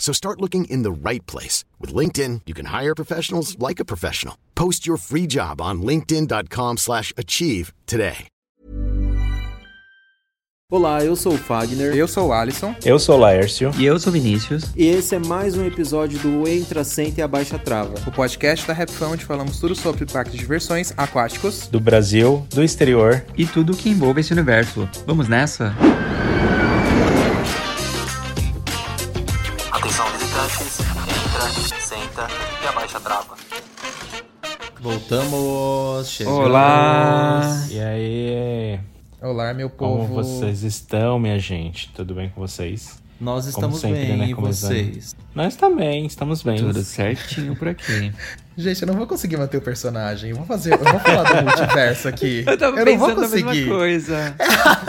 So start looking in the right place. With LinkedIn, you can hire professionals like a professional. Post your free job on linkedin.com slash achieve today. Olá, eu sou o Fagner. Eu sou o Alisson. Eu sou o Laércio. E eu sou o Vinícius. E esse é mais um episódio do Entra, Senta e Abaixa Trava. O podcast da Rapfão onde falamos tudo sobre parques de diversões aquáticos. Do Brasil, do exterior. E tudo que envolve esse universo. Vamos nessa? Atenção trava. Voltamos, chegamos. Olá! E aí? Olá, meu povo. Como vocês estão, minha gente? Tudo bem com vocês? Nós estamos sempre, bem, né, e vocês? Nós também, estamos bem. Tudo certinho por aqui. Gente, eu não vou conseguir manter o personagem. Eu vou fazer, eu vou falar do multiverso aqui. Eu tava não pensando vou conseguir. coisa.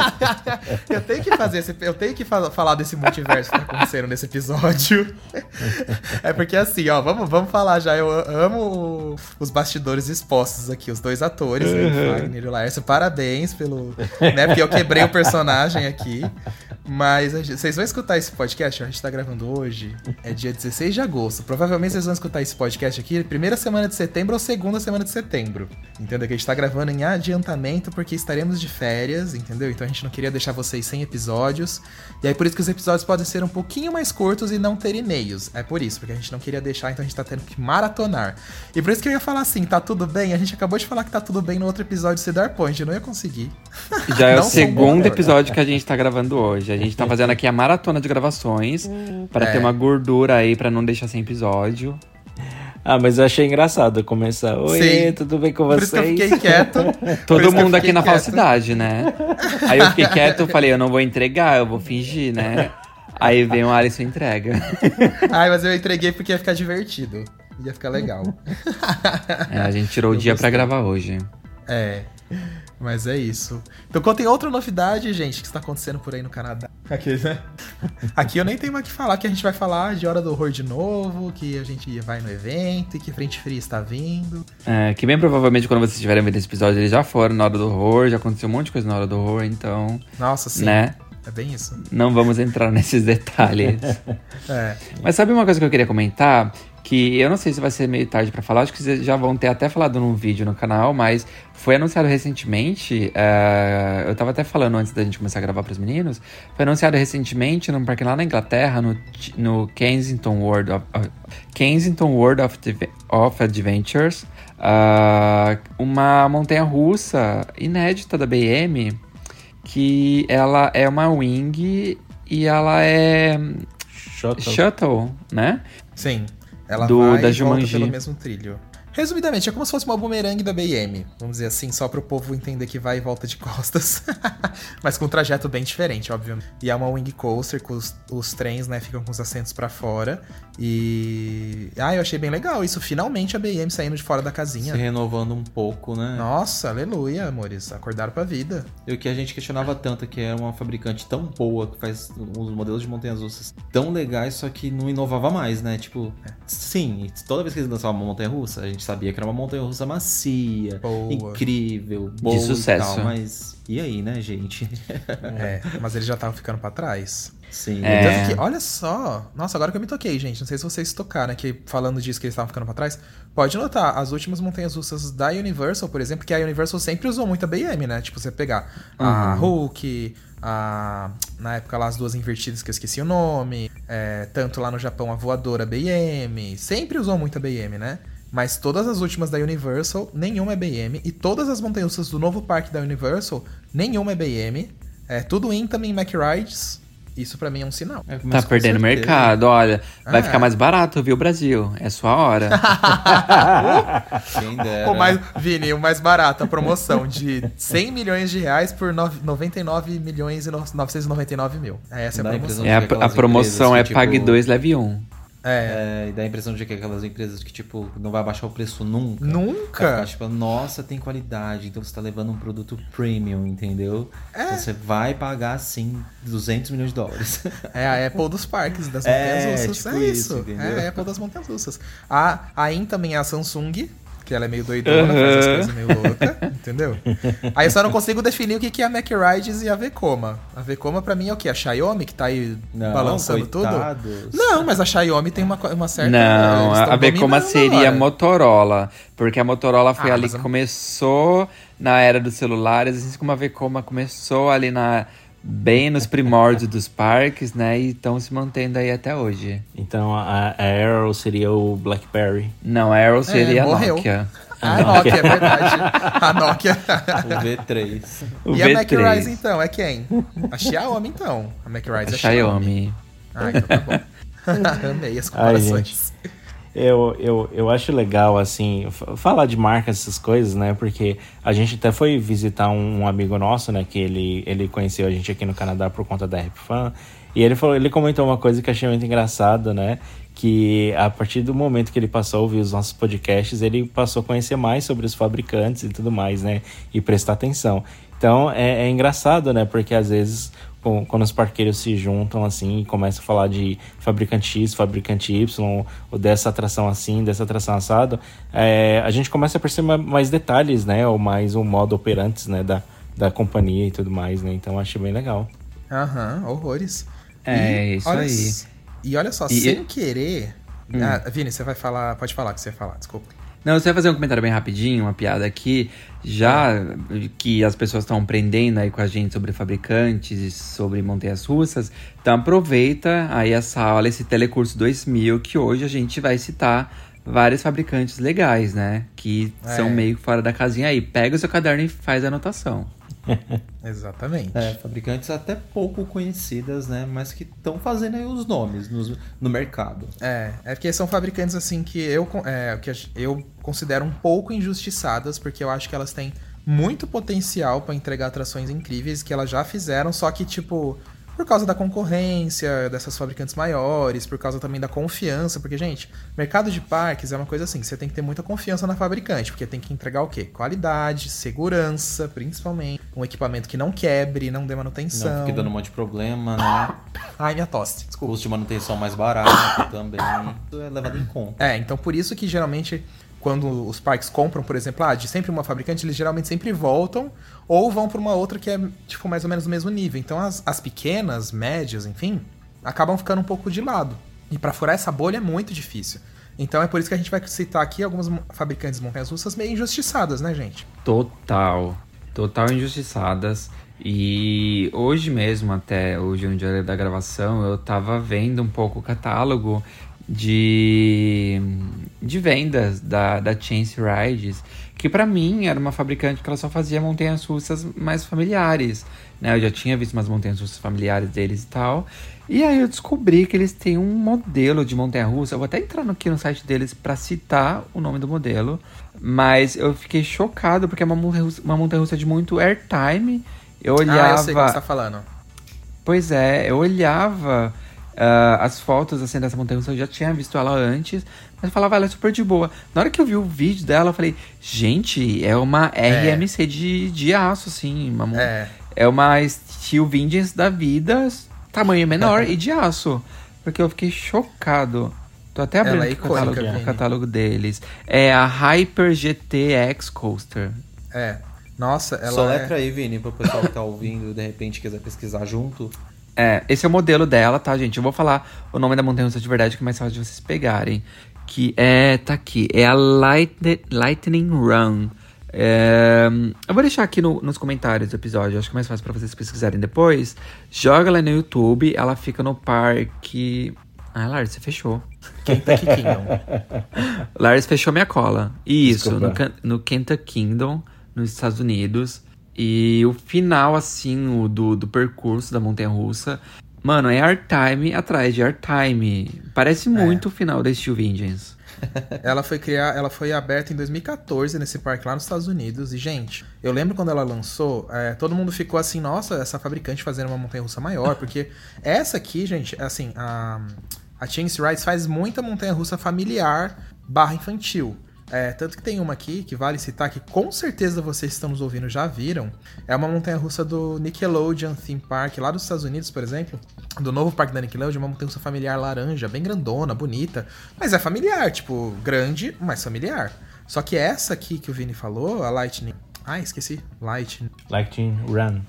eu tenho que fazer esse, eu tenho que fa- falar desse multiverso que tá acontecendo nesse episódio. é porque assim, ó, vamos, vamos falar já. Eu amo os bastidores expostos aqui, os dois atores, né, o Wagner e o Laércio. Parabéns pelo, né, porque eu quebrei o personagem aqui. Mas gente- vocês vão escutar esse podcast, a gente tá gravando hoje, é dia 16 de agosto. Provavelmente vocês vão escutar esse podcast aqui primeira semana de setembro ou segunda semana de setembro. Entendeu? Que a gente tá gravando em adiantamento porque estaremos de férias, entendeu? Então a gente não queria deixar vocês sem episódios. E aí por isso que os episódios podem ser um pouquinho mais curtos e não ter e-mails. É por isso, porque a gente não queria deixar, então a gente tá tendo que maratonar. E por isso que eu ia falar assim, tá tudo bem? A gente acabou de falar que tá tudo bem no outro episódio de Cedar Point, eu não ia conseguir. Já é o segundo episódio que a gente tá gravando hoje. A gente tá fazendo aqui a maratona de gravações pra É. ter uma gordura aí pra não deixar sem episódio. Ah, mas eu achei engraçado começar. Oi, Sim. tudo bem com Por vocês? isso que eu fiquei quieto. Por Todo mundo aqui na quieto. falsidade, né? Aí eu fiquei quieto, falei, eu não vou entregar, eu vou fingir, né? Aí vem o Alisson e entrega. Ai, mas eu entreguei porque ia ficar divertido. Ia ficar legal. É, a gente tirou o Eu dia pra gostei. gravar hoje. É. Mas é isso. Então contem outra novidade, gente, que está acontecendo por aí no Canadá. Aqui, né? Aqui eu nem tenho mais o que falar, que a gente vai falar de Hora do Horror de novo, que a gente vai no evento e que Frente Fria está vindo. É, que bem provavelmente quando vocês estiverem vendo esse episódio, eles já foram na hora do horror, já aconteceu um monte de coisa na hora do horror, então, Nossa, sim. né? É bem isso. Não vamos entrar nesses detalhes. É. Mas sabe uma coisa que eu queria comentar? Que eu não sei se vai ser meio tarde pra falar, acho que vocês já vão ter até falado num vídeo no canal, mas foi anunciado recentemente. é, eu tava até falando antes da gente começar a gravar pros meninos. Foi anunciado recentemente num parque lá na Inglaterra, no, no Kensington World of, of- Kensington World of, of Adventures, ah, uma montanha russa inédita da BM, que ela é uma wing e ela é Shuttle. shuttle, né? Sim. Ela Do- vai da e volta pelo mesmo trilho. Resumidamente, é como se fosse uma bumerangue da BM. Vamos dizer assim, só pro povo entender que vai e volta de costas. Mas com um trajeto bem diferente, obviamente. E é uma wing coaster, com os, os trens, né, ficam com os assentos pra fora. E. Ah, eu achei bem legal isso. Finalmente a BM saindo de fora da Se casinha. renovando um pouco, né? Nossa, aleluia, amores. Acordaram pra vida. E o que a gente questionava tanto é que era uma fabricante tão boa, que faz os modelos de montanhas russas tão legais, só que não inovava mais, né? Tipo, sim, toda vez que eles lançavam uma montanha russa, a gente gente sabia que era uma montanha russa macia, Boa. incrível, boa sucesso. e tal. Mas e aí, né, gente? É, mas eles já estavam ficando pra trás. Sim. É. Tanto que, olha só. Nossa, agora que eu me toquei, gente. Não sei se vocês tocaram aqui, falando disso que eles estavam ficando pra trás. Pode notar, as últimas montanhas russas da Universal, por exemplo, que a Universal sempre usou muito a BM, né? Tipo, você pegar a Hulk, a. Na época lá, as duas invertidas que eu esqueci o nome. é, tanto lá no Japão, a voadora BM. Sempre usou muito a BM, né? Mas todas as últimas da Universal, nenhuma é BM. E todas as montanhas do novo parque da Universal, nenhuma é BM. É tudo Intamin e Mack Rides. Isso pra mim é um sinal. É, Tá perdendo certeza. mercado, olha. Vai Ah. ficar mais barato, viu, Brasil? É sua hora. Quem dera. O mais, Vini, o mais barato, a promoção de 100 milhões de reais por nove- 99 milhões e no- 999 mil. É essa é a promoção. impressão é a, a promoção empresas é tipo, pague dois, leve um. É. É, e dá a impressão de que aquelas empresas que, tipo, não vai baixar o preço nunca. Nunca? Ficar, tipo, nossa, tem qualidade, então você tá levando um produto premium, entendeu? É. Então você vai pagar, sim, 200 milhões de dólares. É a Apple dos parques, das É, montanhas russas. tipo é isso, isso. é a Apple das montanhas russas. A, a In também é a Samsung, que ela é meio doidona, faz as coisas meio louca, entendeu? Aí eu só não consigo definir o que que é a Mac Rides e a Vekoma. A Vekoma pra mim é o quê? A Xiaomi, que tá aí Não, balançando tudo? coitados. Não, mas a Xiaomi tem uma, uma certa... Não, a, Vekoma seria a agora. Motorola. Porque a Motorola foi Ah, ali que a- começou na era dos celulares, assim como a Vekoma começou ali na bem nos primórdios dos parques, né? E estão se mantendo aí até hoje. Então a, a Arrow seria o Blackberry. Não, a Arrow seria a morreu. Nokia. Ah, a Nokia, é verdade. A Nokia. O V3. O e a Mac V3. Rise, então, é quem? A Xiaomi, então. A Mac Rise A é Xiaomi. Xiaomi. Ah, então tá bom. Amei as Ai, comparações. Eu, eu, eu acho legal, assim, falar de marcas, essas coisas, né? Porque a gente até foi visitar um, amigo nosso, né? Que ele, ele conheceu a gente aqui no Canadá por conta da Rap Fan. E ele, falou, ele comentou uma coisa que eu achei muito engraçada, né? Que a partir do momento que ele passou a ouvir os nossos podcasts, ele passou a conhecer mais sobre os fabricantes e tudo mais, né? E prestar atenção. Então é, é engraçado, né? Porque às vezes quando os parqueiros se juntam assim e começam a falar de fabricante X, fabricante Y, ou dessa atração assim, dessa atração assado, é, a gente começa a perceber ma- mais detalhes, né? Ou mais o modo operantes, né? Da, da companhia e tudo mais, né? Então eu achei bem legal. Aham, horrores. É, isso olha aí. E olha só, E- sem querer. Hum. Ah, Vini, você vai falar. Pode falar o que você ia falar, desculpa. Não, você vai fazer um comentário bem rapidinho, uma piada aqui. Já que as pessoas estão aprendendo aí com a gente sobre fabricantes e sobre montanhas russas, então aproveita aí essa aula, esse Telecurso 2000, que hoje a gente vai citar vários fabricantes legais, né? Que É. são meio fora da casinha aí. Pega o seu caderno e faz a anotação. Exatamente. É, fabricantes até pouco conhecidas, né? Mas que estão fazendo aí os nomes nos- no mercado. É, é porque são fabricantes assim que eu, é, que eu considero um pouco injustiçadas, porque eu acho que elas têm muito potencial pra entregar atrações incríveis que elas já fizeram, só que tipo por causa da concorrência dessas fabricantes maiores, por causa também da confiança, porque gente, mercado de parques é uma coisa assim, você tem que ter muita confiança na fabricante, porque tem que entregar o quê? Qualidade, segurança, principalmente, um equipamento que não quebre, não dê manutenção. Não fique dando um monte de problema, né? Ai, minha tosse, desculpa. Custo de manutenção mais barato também. É levado em conta. É, então por isso que geralmente quando os parques compram, por exemplo, ah, de sempre uma fabricante, eles geralmente sempre voltam ou vão para uma outra que é tipo mais ou menos no mesmo nível. Então as, as pequenas, médias, enfim, acabam ficando um pouco de lado. E para furar essa bolha é muito difícil. Então é por isso que a gente vai citar aqui algumas fabricantes de montanhas russas meio injustiçadas, né, gente? Total. Total injustiçadas. E hoje mesmo, até hoje no dia da gravação, eu tava vendo um pouco o catálogo de, de vendas da, da Chance Rides, que pra mim era uma fabricante que ela só fazia montanhas russas mais familiares. Né? Eu já tinha visto umas montanhas russas familiares deles e tal. E aí eu descobri que eles têm um modelo de montanha russa. Eu vou até entrar aqui no site deles pra citar o nome do modelo. Mas eu fiquei chocado porque é uma montanha russa, uma montanha russa de muito airtime. Eu olhava. Ah, eu sei o que você tá falando. Pois é, eu olhava ah, as fotos assim dessa montanha russa, eu já tinha visto ela antes, mas eu falava, ela é super de boa. Na hora que eu vi o vídeo dela, eu falei, gente, é uma RMC de, de aço, assim. Uma, É. é uma Steel Vengeance da vida, tamanho menor e de aço. Porque eu fiquei chocado. Tô até abrindo Ela é aqui o catálogo, icônica, o catálogo deles. É a Hyper GT X Coaster. É. Nossa, ela Só é... letra aí, Vini, pro pessoal que tá ouvindo de repente quiser pesquisar junto. É, esse é o modelo dela, tá, gente? Eu vou falar o nome da montanha russa de verdade, que é mais fácil de vocês pegarem. Que é, tá aqui, é a Light- Lightning Run. É, eu vou deixar aqui no- nos comentários do episódio, acho que é mais fácil pra vocês pesquisarem depois. Joga ela no YouTube, ela fica no parque. Ah, Lars, você fechou. Kentucky Kingdom. Lars fechou minha cola. Isso, no, no Kentucky Kingdom, nos Estados Unidos. E o final, assim, o do, do percurso da montanha russa. Mano, é Airtime atrás de Airtime. Parece muito o final da Steel Vengeance. Ela foi criar, ela foi aberta em 2014 nesse parque lá nos Estados Unidos. E, gente, eu lembro quando ela lançou, é, todo mundo ficou assim, nossa, essa fabricante fazendo uma montanha russa maior, porque essa aqui, gente, assim, a, a Chance Rides faz muita montanha russa familiar barra infantil. É, tanto que tem uma aqui que vale citar que com certeza vocês que estão nos ouvindo já viram. É uma montanha russa do Nickelodeon Theme Park, lá dos Estados Unidos, por exemplo. Do novo parque da Nickelodeon, uma montanha russa familiar laranja, bem grandona, bonita. Mas é familiar, tipo, grande, mas familiar. Só que essa aqui que o Vini falou, a Lightning. Ah, esqueci. Lightning. Lightning Run.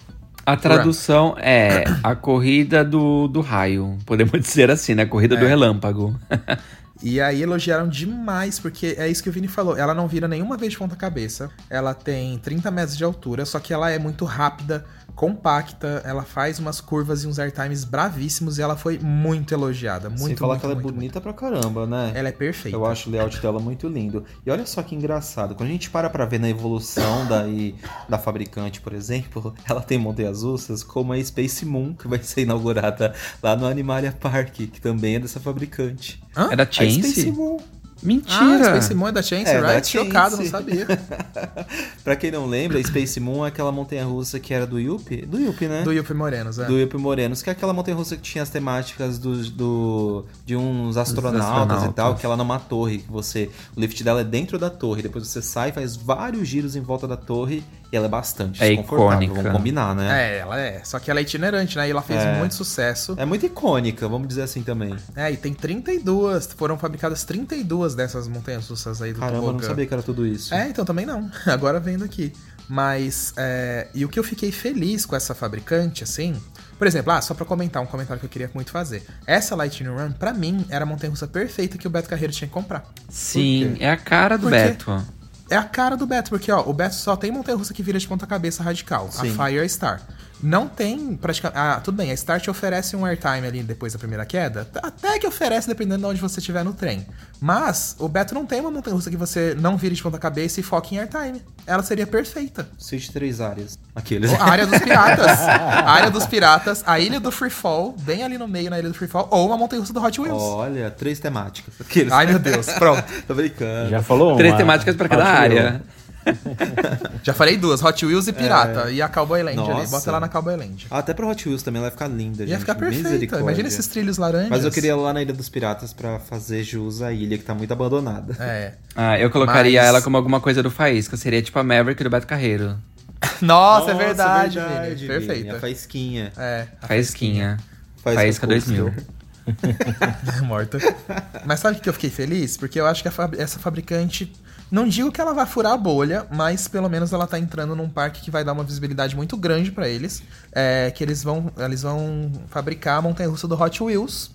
A tradução é a corrida do, do raio. Podemos dizer assim, né? A corrida do relâmpago. E aí elogiaram demais, porque é isso que o Vini falou. Ela não vira nenhuma vez de ponta cabeça. Ela tem 30 metros de altura, só que ela é muito rápida, compacta, ela faz umas curvas e uns airtimes bravíssimos e ela foi muito elogiada. Muito, Sem falar muito, que ela é muito, bonita pra caramba, né? muito. Ela é perfeita. Eu acho o layout dela muito lindo. E olha só que engraçado, quando a gente para pra ver na evolução daí, da fabricante, por exemplo, ela tem montanhas russas como a Space Moon, que vai ser inaugurada lá no Animalia Park, que também é dessa fabricante. Hã? É da A Space Chance? Moon. Mentira! Ah, Space Moon é da Chance É, da Rides? Chocado, não sabia. pra quem não lembra, a Space Moon é aquela montanha russa que era do Yuppie? Do Yuppie, né? Do Yuppie Morenos, é. Do Yuppie Morenos, que é aquela montanha russa que tinha as temáticas do, do- de uns astronautas, astronautas. e tal, que ela numa torre, que você. O lift dela é dentro da torre, depois você sai, faz vários giros em volta da torre e ela é bastante É desconfortável, icônica. vamos combinar, né? É, ela é. Só que ela é itinerante, né? E ela fez É. muito sucesso. É muito icônica, vamos dizer assim também. É, e tem 32. Foram fabricadas 32 dessas montanhas russas aí do Caramba, eu não tobogã. sabia que era tudo isso. É, então também não. Agora vendo aqui. Mas, é, e o que eu fiquei feliz com essa fabricante, assim. Por exemplo, ah, só pra comentar um comentário que eu queria muito fazer. Essa Lightning Run, pra mim, era a montanha russa perfeita que o Beto Carreiro tinha que comprar. Sim, é a cara do Por quê? Beto. É a cara do Beto, porque ó, o Beto só tem montanha russa que vira de ponta cabeça radical, Sim. a Fire Star. Não tem praticamente. Ah, tudo bem, a Star te oferece um airtime ali depois da primeira queda. Até que oferece, dependendo de onde você estiver no trem. Mas o Beto não tem uma montanha russa que você não vire de ponta cabeça e foque em airtime. Ela seria perfeita. Cite três áreas. Aqueles. A área dos piratas. A área dos piratas, a ilha do Freefall, bem ali no meio na ilha do Freefall, ou uma montanha russa do Hot Wheels. Olha, três temáticas. Aqueles. Ai meu Deus, pronto. Tô brincando. Já falou Três uma- temáticas pra cada área. Já falei duas, Hot Wheels e pirata. E a Cowboy Land ali. É. Nossa. Bota lá na Cowboy Land. Ah, Até pro Hot Wheels também ela vai ficar linda, Ia gente. ficar perfeita. Imagina esses trilhos laranjas. Mas eu queria ir lá na Ilha dos Piratas pra fazer jus à ilha que tá muito abandonada. É. Ah, eu colocaria Mas- ela como alguma coisa do Faísca. Seria tipo a Maverick do Beto Carreiro. Nossa, é verdade, Vini. Vini. Perfeita. A faísquinha. É, a Faísquinha. Faísca Faísca Coaster. 2000. morta. Mas sabe o que eu fiquei feliz? Porque eu acho que a fab- essa fabricante. Não digo que ela vai furar a bolha, mas pelo menos ela tá entrando num parque que vai dar uma visibilidade muito grande pra eles. É, que eles vão, eles vão fabricar a montanha russa do Hot Wheels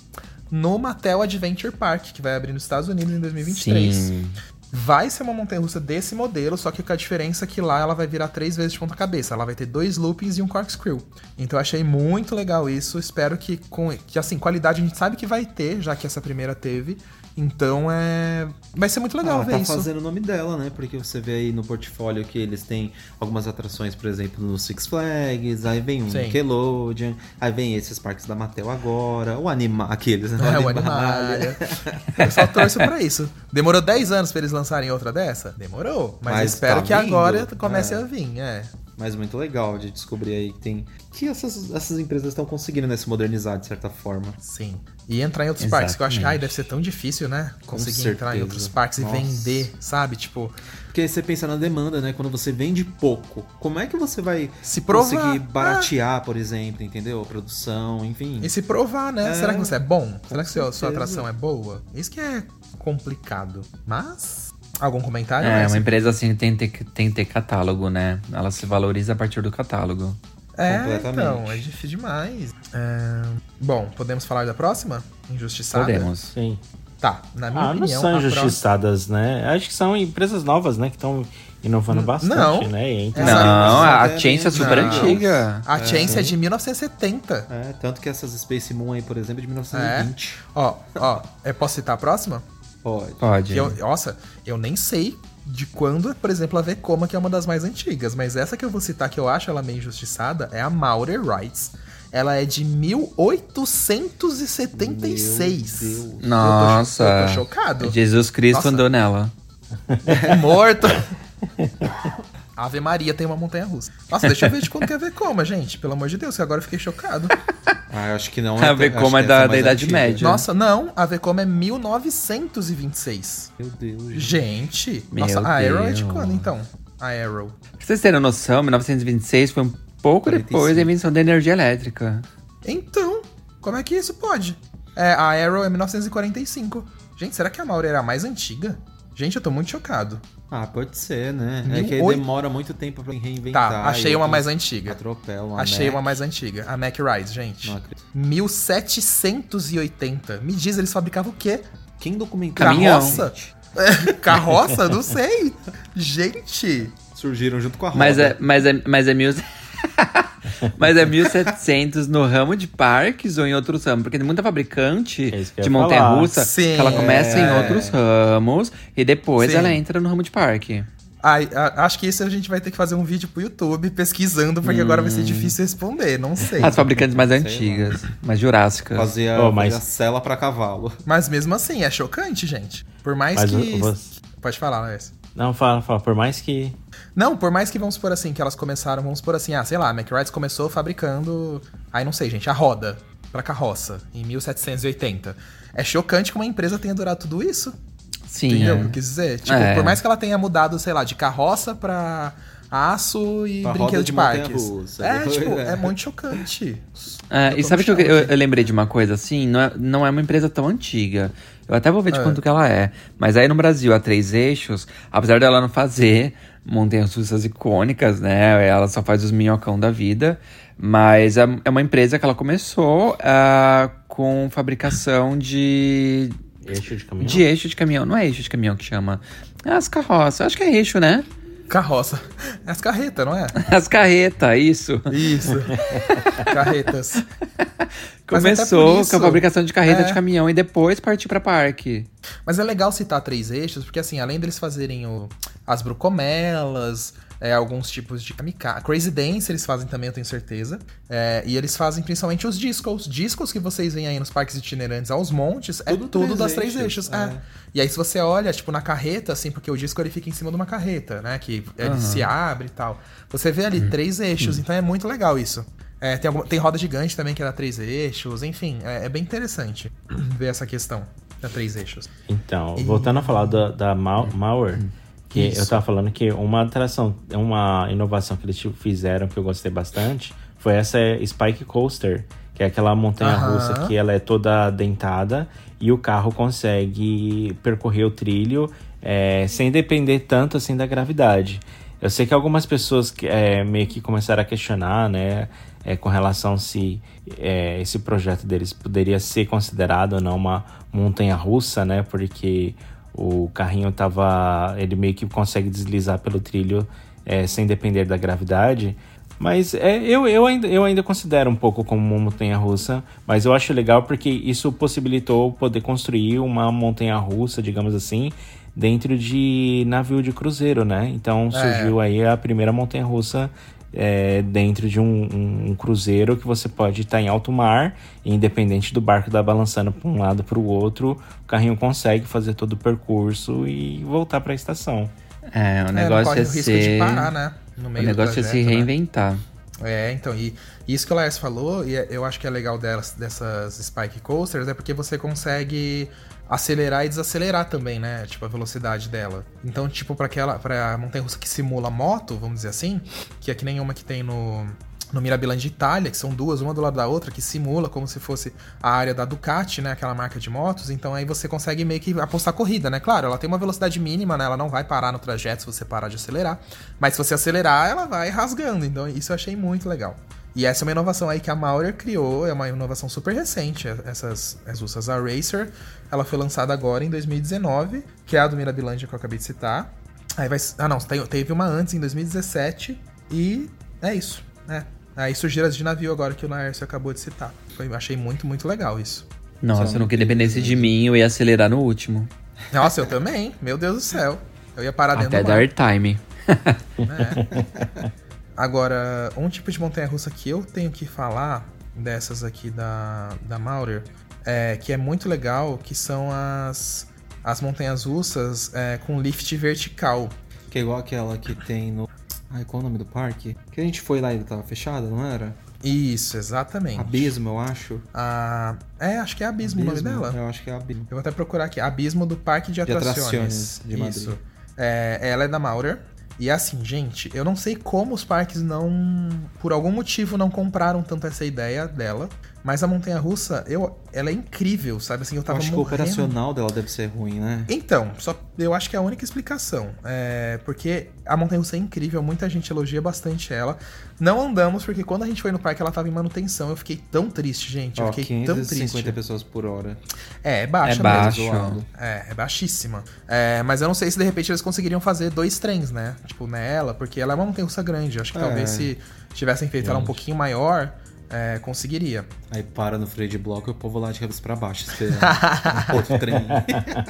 no Mattel Adventure Park, que vai abrir nos Estados Unidos em 2023. Sim. Vai ser uma montanha russa desse modelo, só que com a diferença é que lá ela vai virar três vezes de ponta cabeça. Ela vai ter dois loopings e um corkscrew. Então eu achei muito legal isso. Espero que, com, que assim, qualidade a gente sabe que vai ter, já que essa primeira teve. Então é. Vai ser muito legal Ah, ver tá isso. fazendo o nome dela, né? Porque você vê aí no portfólio que eles têm algumas atrações, por exemplo, no Six Flags, aí vem um Sim. Nickelodeon, aí vem esses parques da Mattel agora, o anima aqueles, né? É, o. Animalia. Eu só torço pra isso. Demorou 10 anos pra eles lançarem outra dessa? Demorou. Mas, Mas espero tá que vindo. agora comece É. a vir, é. Mas muito legal de descobrir aí que tem. Que essas, essas empresas estão conseguindo né, se modernizar de certa forma. Sim. E entrar em outros parques, que eu acho que ai, Exatamente. deve ser tão difícil, né? Conseguir certeza. entrar em outros parques Nossa. e vender, sabe? Tipo, Porque aí você pensa na demanda, né? Quando você vende pouco, como é que você vai Se provar. conseguir baratear, por exemplo, entendeu? A produção, enfim. e se provar, né? É, Será que você é bom? Será que sua, sua certeza. atração é boa? Isso que é complicado. Mas. Algum comentário? É, uma empresa assim tem que, ter, tem que ter catálogo, né? Ela se valoriza a partir do catálogo. É, Completamente. então, é difícil demais. É, Bom, podemos falar da próxima? Injustiçada? Podemos. Sim. Tá, na minha Ah, não opinião. são a próxima- injustiçadas, né? Acho que são empresas novas, né? Que estão inovando bastante, não. né? Entre- Essa Não, é a bem Chance é super Não. antiga. A Chance é de 1970. É, tanto que essas Space Moon aí, por exemplo, é de 1920. Ó, ó, eu posso citar a próxima? Pode. Pode. Eu, nossa, eu nem sei de quando, por exemplo, a Vekoma, que é uma das mais antigas, mas essa que eu vou citar, que eu acho ela meio injustiçada, é a Maurer Rights. Ela é de 1876. Meu Deus. Nossa. Eu tô, eu tô chocado. Jesus Cristo Nossa. andou nela. Morto. Ave Maria tem uma montanha russa. Nossa, deixa eu ver de quando que é a Vekoma, gente. Pelo amor de Deus, que agora eu fiquei chocado. Ah, eu acho que não. A acho Vekoma é da- essa da Idade antiga. Média. Nossa, não, a Vekoma é 1926. Meu Deus. gente. Gente, Meu nossa, a Arrow é de Deus. quando então? A Arrow. Pra vocês terem noção, 1926 foi um pouco 45. depois da invenção da energia elétrica. Então, como é que isso pode? É, a Arrow é 1945. Gente, será que a Maura era a mais antiga? Gente, eu tô muito chocado. Ah, pode ser, né? É Mil que aí demora muito tempo pra reinventar. Tá, achei uma mais antiga. Atropelam. a Achei Mac. uma mais antiga. A Mac Rise, gente. Não acredito. 1780. Me diz, eles fabricavam o quê? Quem documentou? Caminhão. Carroça? Carroça? Não sei. Gente. Surgiram junto com a roda. Mas é, mas é, mas é mil... Mas é 1700 no ramo de parques ou em outros ramos? Porque tem muita fabricante É de montanha-russa que ela começa em é. outros ramos e depois Sim. ela entra no ramo de parque. Ai, a- acho que isso a gente vai ter que fazer um vídeo pro YouTube pesquisando, porque agora vai ser difícil responder. Não sei. As fabricantes mais Sei antigas, mais jurássicas. Fazia, Oh, mas- fazia cela pra cavalo. Mas mesmo assim, é chocante, gente. Por mais Mas que. você- Pode falar, Léo. Não, fala, fala. Por mais que. Não, por mais que vamos supor assim, que elas começaram, vamos supor assim, ah, sei lá, a McRides começou fabricando. Aí não sei, gente, a roda pra carroça, em 1780. É chocante que uma empresa tenha durado tudo isso. Sim. Entendeu o é. que eu quis dizer? Tipo, É. por mais que ela tenha mudado, sei lá, de carroça pra aço e Pra brinquedo roda de, de parques. montanha-russa. É, Depois, tipo, é. é muito chocante. É, e sabe que eu, eu, gente. eu lembrei de uma coisa assim? Não é, não é uma empresa tão antiga. Eu até vou ver de É. quanto que ela é. Mas aí no Brasil, a Três Eixos, apesar dela não fazer montanhas russas icônicas, né? Ela só faz os minhocão da vida. Mas é, é uma empresa que ela começou ah, com fabricação de, Eixo de caminhão. de eixo de caminhão. Não é eixo de caminhão que chama. É as carroças. Acho que é eixo, né? Carroça. As carretas, não é? As carretas, isso. Isso. Carretas. Começou por com a isso- fabricação de carreta É. de caminhão e depois partiu pra parque. Mas é legal citar três eixos, porque assim, além deles fazerem o, as brucomelas, é, alguns tipos de kamikaze. Crazy Dance eles fazem também, eu tenho certeza. É, e eles fazem principalmente os discos. Discos que vocês veem aí nos parques itinerantes aos montes, é Tudo tudo três das três eixos, eixos. É. E aí, se você olha, tipo, na carreta, assim, porque o disco ele fica em cima de uma carreta, né? Que ele se abre e tal. Você vê ali três eixos, então é muito legal isso. É, tem, alguma- tem roda gigante também que dá três eixos, enfim, é, é bem interessante ver essa questão da três eixos. Então, voltando a falar da, da Mau- Mauer, que Isso. eu tava falando que uma atração, uma inovação que eles tipo, fizeram que eu gostei bastante foi essa Spike Coaster, que é aquela montanha russa Aham. que ela é toda dentada e o carro consegue percorrer o trilho é, sem depender tanto assim da gravidade. Eu sei que algumas pessoas é, meio que começaram a questionar, né, é, com relação se é, esse projeto deles poderia ser considerado ou não uma montanha russa, né, porque o carrinho tava, ele meio que consegue deslizar pelo trilho é, sem depender da gravidade. Mas é, eu, eu, ainda, eu ainda considero um pouco como uma montanha russa, mas eu acho legal porque isso possibilitou poder construir uma montanha russa, digamos assim, dentro de navio de cruzeiro, né? Então surgiu aí a primeira montanha russa é, dentro de um, um- um cruzeiro que você pode estar em alto mar, e independente do barco estar balançando para um lado para o outro, o carrinho consegue fazer todo o percurso e voltar para a estação. É, o É, negócio corre é, o risco ser. de parar, né? no O meio do negócio é se trajeto, né? reinventar. É, então, e isso que o Lars falou, e é- eu acho que é legal delas, dessas Spike Coasters, é porque você consegue acelerar e desacelerar também, né? Tipo, a velocidade dela. Então, tipo, pra aquela, pra montanha-russa que simula moto, vamos dizer assim, que é que nem uma que tem no, no Mirabilândia Itália, que são duas, uma do lado da outra, que simula como se fosse a área da Ducati, né? Aquela marca de motos. Então aí você consegue meio que apostar corrida, né? Claro, ela tem uma velocidade mínima, né? Ela não vai parar no trajeto se você parar de acelerar. Mas se você acelerar, ela vai rasgando. Então isso eu achei muito legal. E essa é uma inovação aí que a Maurer criou, é uma inovação super recente, essas as russas. A Racer, ela foi lançada agora em 2019, que é a do Mirabilândia que eu acabei de citar. Aí vai. Ah, não, tem- teve uma antes em 2017 e é isso, né? Aí surgiram as de navio agora que o Laércio acabou de citar. Foi, achei muito, muito legal isso. Nossa, São não que dependesse de mim, eu ia acelerar no último. Nossa, eu também. Meu Deus do céu. Eu ia parar dentro Até do mar. dar time. É. Agora, um tipo de montanha-russa que eu tenho que falar dessas aqui da, da Maurer, é, que é muito legal, que são as, as montanhas russas é, com lift vertical. Que é igual aquela que tem no. Ai, qual é o nome do parque? Que a gente foi lá e ele tava fechado, não era? Isso, exatamente. Abismo, eu acho. A, é, acho que é Abismo, o nome Abismo? dela. Eu acho que é Abismo. Eu vou até procurar aqui. Abismo do Parque de De Atrações. Atrações de Madrid. Isso. É, ela é da Maurer. E assim, gente, eu não sei como os parques não. Por algum motivo não compraram tanto essa ideia dela. Mas a montanha russa, eu, ela é incrível, sabe? Assim, eu Eu tava acho que o morrendo. operacional dela deve ser ruim, né? Então, só eu acho que é a única explicação. É, porque a montanha russa é incrível, muita gente elogia bastante ela. Não andamos, porque quando a gente foi no parque ela tava em manutenção. Eu fiquei tão triste, gente. Eu fiquei tão 550 triste. pessoas por hora. É, é baixa É mesmo. baixo. zoado. É, é baixíssima. É, mas eu não sei se de repente eles conseguiriam fazer dois trens, né? Tipo, nela, porque ela é uma montanha-russa grande. Acho que É. talvez se tivessem feito ela um pouquinho maior, é, conseguiria. Aí para no freio de bloco e o povo lá de cabeça pra baixo esperando outro trem.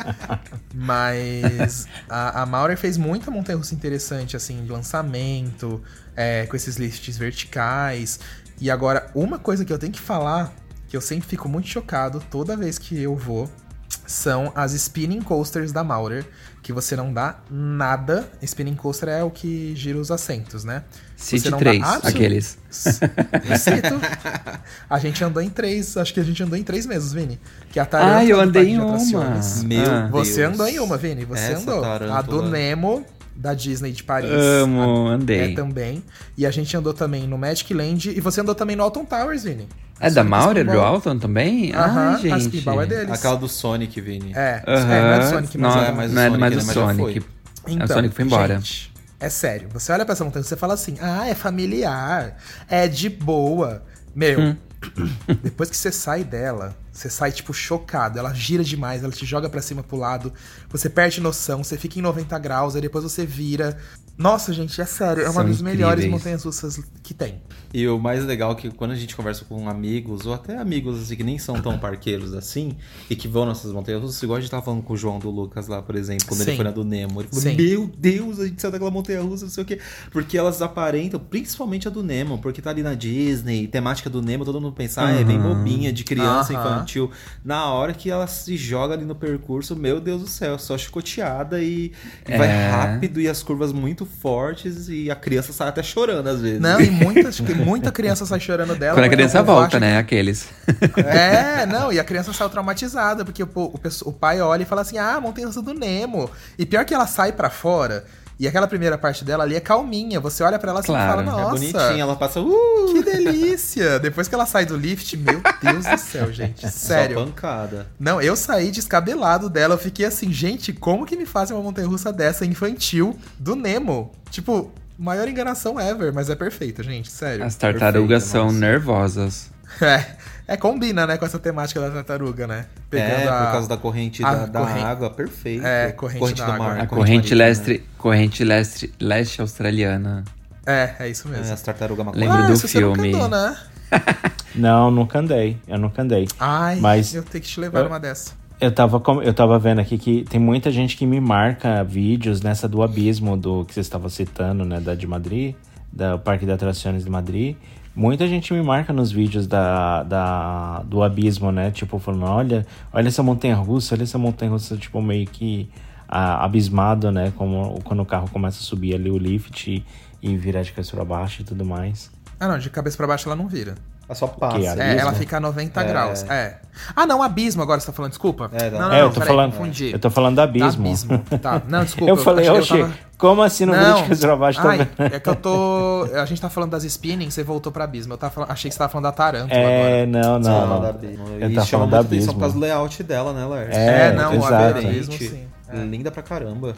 Mas a, a Maurer fez muita montanha-russa interessante, assim, de lançamento, é, com esses lifts verticais. E agora, uma coisa que eu tenho que falar, que eu sempre fico muito chocado toda vez que eu vou, são as spinning coasters da Maurer, que você não dá nada. Spinning coaster é o que gira os assentos, né? Você City não dá 3, absolu- aqueles. Cito. A gente andou em três, acho que a gente andou em três meses, Vini. Que a Ah, eu andei em de uma. Atrações. Meu Ah. Você Deus. andou em uma, Vini, você Essa andou. A tarântula. do Nemo, da Disney de Paris. Amo, A- andei. É também. E a gente andou também no Magic Land. E você andou também no Alton Towers, Vini. É da Sonic Maurer, do. Alton também? Aham, Ai, a gente. Spinball é deles. Aquela do Sonic, Vini. É, Aham. é, não é do Sonic, mas não, é. mais o não é Sonic, mais né, o mas já Sonic. foi. o Sonic foi embora. gente, é sério. Você olha pra essa montanha e você fala assim: ah, é familiar, é de boa. Meu, Hum. depois que você sai dela, você sai, tipo, chocado. Ela gira demais, ela te joga pra cima pro lado, você perde noção, você fica em 90 graus, aí depois você vira. Nossa, gente, é sério, é uma das melhores montanhas russas que tem. E o mais legal é que quando a gente conversa com amigos, ou até amigos assim, que nem são tão parqueiros assim, e que vão nessas montanhas russas, igual a gente tava falando com o João do Lucas lá, por exemplo, quando Sim. ele foi na do Nemo. Ele falou: Sim. Meu Deus, a gente saiu daquela montanha russa, não sei o quê. Porque elas aparentam, principalmente a do Nemo, porque tá ali na Disney, temática do Nemo, todo mundo pensa, ah, é bem Uhum. bobinha, de criança, Aham. infantil. Na hora que ela se joga ali no percurso, meu Deus do céu, só chicoteada e, e vai É. rápido e as curvas muito fortes e a criança sai até chorando às vezes. Não, e muita, muita criança sai chorando dela. Quando a criança volta, acha né? Aqueles. É, não, e a criança saiu traumatizada, porque o, o, o pai olha e fala assim: ah, montanha do Nemo. E pior que ela sai pra fora, e aquela primeira parte dela ali é calminha. Você olha pra ela assim Claro, e fala: É nossa, bonitinha, ela passa, uh, que delícia. Depois que ela sai do lift, meu Deus do céu, gente. só Sério. pancada. Não, eu saí descabelado dela. Eu fiquei assim, gente, como que me fazem uma montanha russa dessa infantil do Nemo? Tipo, maior enganação ever, mas é perfeita, gente, sério. As tartarugas Perfeita, são nossa. nervosas. É, é, combina, né, com essa temática da tartaruga, né? é, a- por causa da corrente a da, da corrente- água, perfeito. É, corrente da do água. mar. A corrente corrente marítima, leste, corrente leste, leste australiana. É, é isso né? mesmo. É, as tartarugas Lembro maconhas. do Ah, você nunca filme. andou, né? Não, nunca andei. Eu nunca andei. Ai, Mas- eu tenho que te levar Eu- numa dessa. Eu tava, eu tava vendo aqui que tem muita gente que me marca vídeos nessa do abismo do que você estava citando, né? Da de Madrid, do Parque de Atrações de Madrid. Muita gente me marca nos vídeos da, da, do abismo, né? Tipo, falando, olha, olha essa montanha russa, olha essa montanha russa, tipo, meio que ah, abismado, né? Como quando o carro começa a subir ali o lift. E, e virar de cabeça pra baixo e tudo mais. Ah, não, de cabeça pra baixo ela não vira. Ela só passa. Que É, ela fica a 90 É. graus. É. Ah, não, abismo agora você tá falando, desculpa. É, não. não, não, é, eu não, tô peraí, falando. confundi. Eu tô falando da abismo. Da abismo. Tá, não, desculpa. eu falei, que eu tava- como assim não, vira de cabeça pra baixo Ai, também? é que eu tô. A gente tá falando das spinning, você voltou pra abismo. Eu tava falando- achei que você tava falando da Tarântula É, agora. não, Não, não. da Abismo. Eu E tava falando da muita atenção por causa abismo. do layout dela, né, Lars? É, É, não, o exato. abismo Diferente. sim. Linda pra caramba.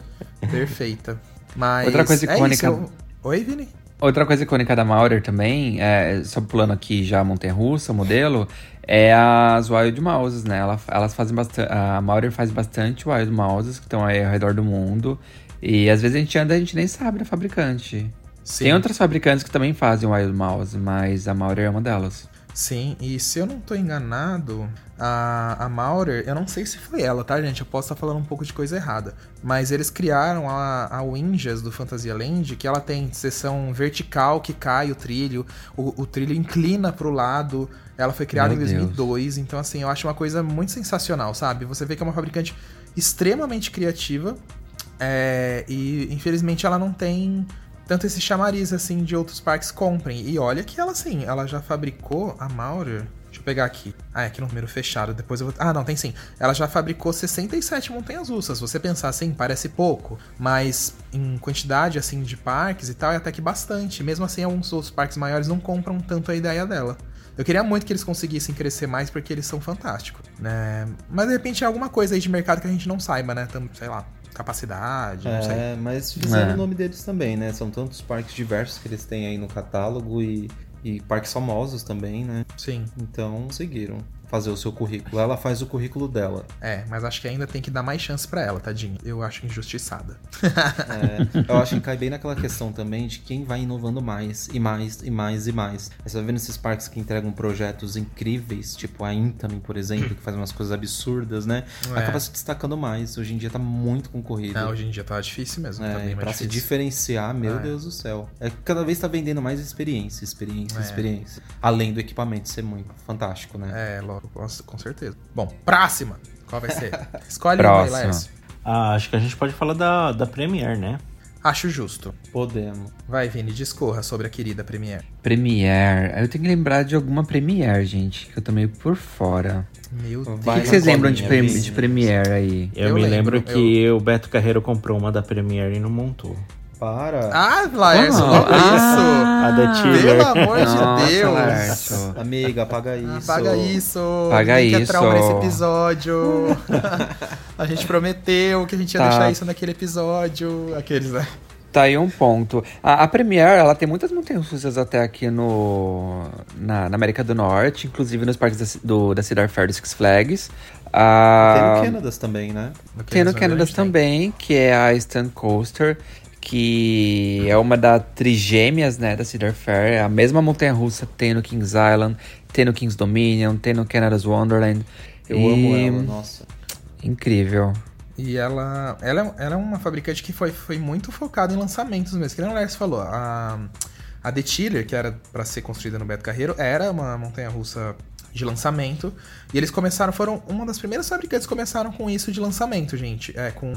Perfeita. Mas. Outra coisa é icônica- isso, eu- Oi, Vini? Outra coisa icônica da Maurer também, é, só pulando aqui já a montanha russa, o modelo, é as Wild Mouses, né? Ela- elas fazem bastante. A Maurer faz bastante Wild Mouses que estão aí ao redor do mundo. E às vezes a gente anda e a gente nem sabe da fabricante. Sim. Tem outras fabricantes que também fazem Wild Mouse, mas a Maurer é uma delas. Sim, e se eu não tô enganado, a, a Maurer, eu não sei se foi ela, tá, gente? Eu posso estar falando um pouco de coisa errada. Mas eles criaram a, a Winjas do Fantasia Land, que ela tem seção vertical que cai o trilho, o, o trilho inclina pro lado. Ela foi criada Meu em Deus. 2002, então assim, eu acho uma coisa muito sensacional, sabe? Você vê que é uma fabricante extremamente criativa é, e infelizmente ela não tem tanto esse chamariz assim de outros parques comprem. E olha que ela assim, ela já fabricou a Maurer. Deixa eu pegar aqui. Ah, é aqui no número fechado. Depois eu vou. Ah, não, tem sim. Ela já fabricou 67 montanhas russas. Se você pensar assim, parece pouco. Mas em quantidade assim de parques e tal, é até que bastante. Mesmo assim, alguns outros parques maiores não compram tanto a ideia dela. Eu queria muito que eles conseguissem crescer mais porque eles são fantásticos, né? Mas de repente é alguma coisa aí de mercado que a gente não saiba, né? Tam- sei lá, capacidade, não sei. É, mas fizeram É. o nome deles também, né? São tantos parques diversos que eles têm aí no catálogo e, e parques famosos também, né? Sim. Então conseguiram fazer o seu currículo. Ela faz o currículo dela. É, mas acho que ainda tem que dar mais chance pra ela, tadinha. Eu acho injustiçada. É, eu acho que cai bem naquela questão também de quem vai inovando mais e mais e mais e mais. Você vai vendo esses parques que entregam projetos incríveis, tipo a Intamin, por exemplo, que faz umas coisas absurdas, né? É. Acaba se destacando mais. Hoje em dia tá muito concorrido. Não, hoje em dia tá difícil mesmo, tá É, bem pra se diferenciar, meu É. Deus do céu. É que cada vez tá vendendo mais experiência, experiência, É. experiência. Além do equipamento ser muito fantástico, né? É, logo, com certeza. Bom, próxima! Qual vai ser? Escolhe uma aí, Próxima. Lércio. Ah, acho que a gente pode falar da, da Premiere, né? Acho justo. Podemos. Vai, Vini, discorra sobre a querida Premiere. Premiere. Eu tenho que lembrar de alguma Premiere, gente, que eu tô meio por fora. Meu Deus. O que, que vocês lembram de, Vini. de Premiere aí? Eu, Eu me lembro, lembro, que o Beto Carreiro comprou uma da Premiere e não montou. Para. Ah, Laércio, Oh, logo isso! A da Pelo amor de Deus! Laércio. Amiga, apaga isso. Apaga isso! Paga Ninguém quer isso. trauma nesse episódio! a gente prometeu que a gente ia Tá. deixar isso naquele episódio. Aqueles, né? Tá aí um ponto. A, a Premiere, ela tem muitas montanhas russas até aqui no, na, na América do Norte, inclusive nos parques da, do, da Cedar Fair do Six Flags. Tem Ah, no Canadas também, né? Tem no Aqueles, Canada a gente tem. também, que é a Stand Coaster, que é uma das trigêmeas, né, da Cedar Fair. É a mesma montanha-russa tem no Kings Island, tem no Kings Dominion, tem no Canada's Wonderland. Eu E- amo ela, nossa. Incrível. E ela, ela, ela é uma fabricante que foi, foi muito focada em lançamentos mesmo. Que nem o Lars falou, a, a The Chiller, que era pra ser construída no Beto Carreiro, era uma montanha-russa de lançamento. E eles começaram, foram uma das primeiras fabricantes que começaram com isso de lançamento, gente. É, com,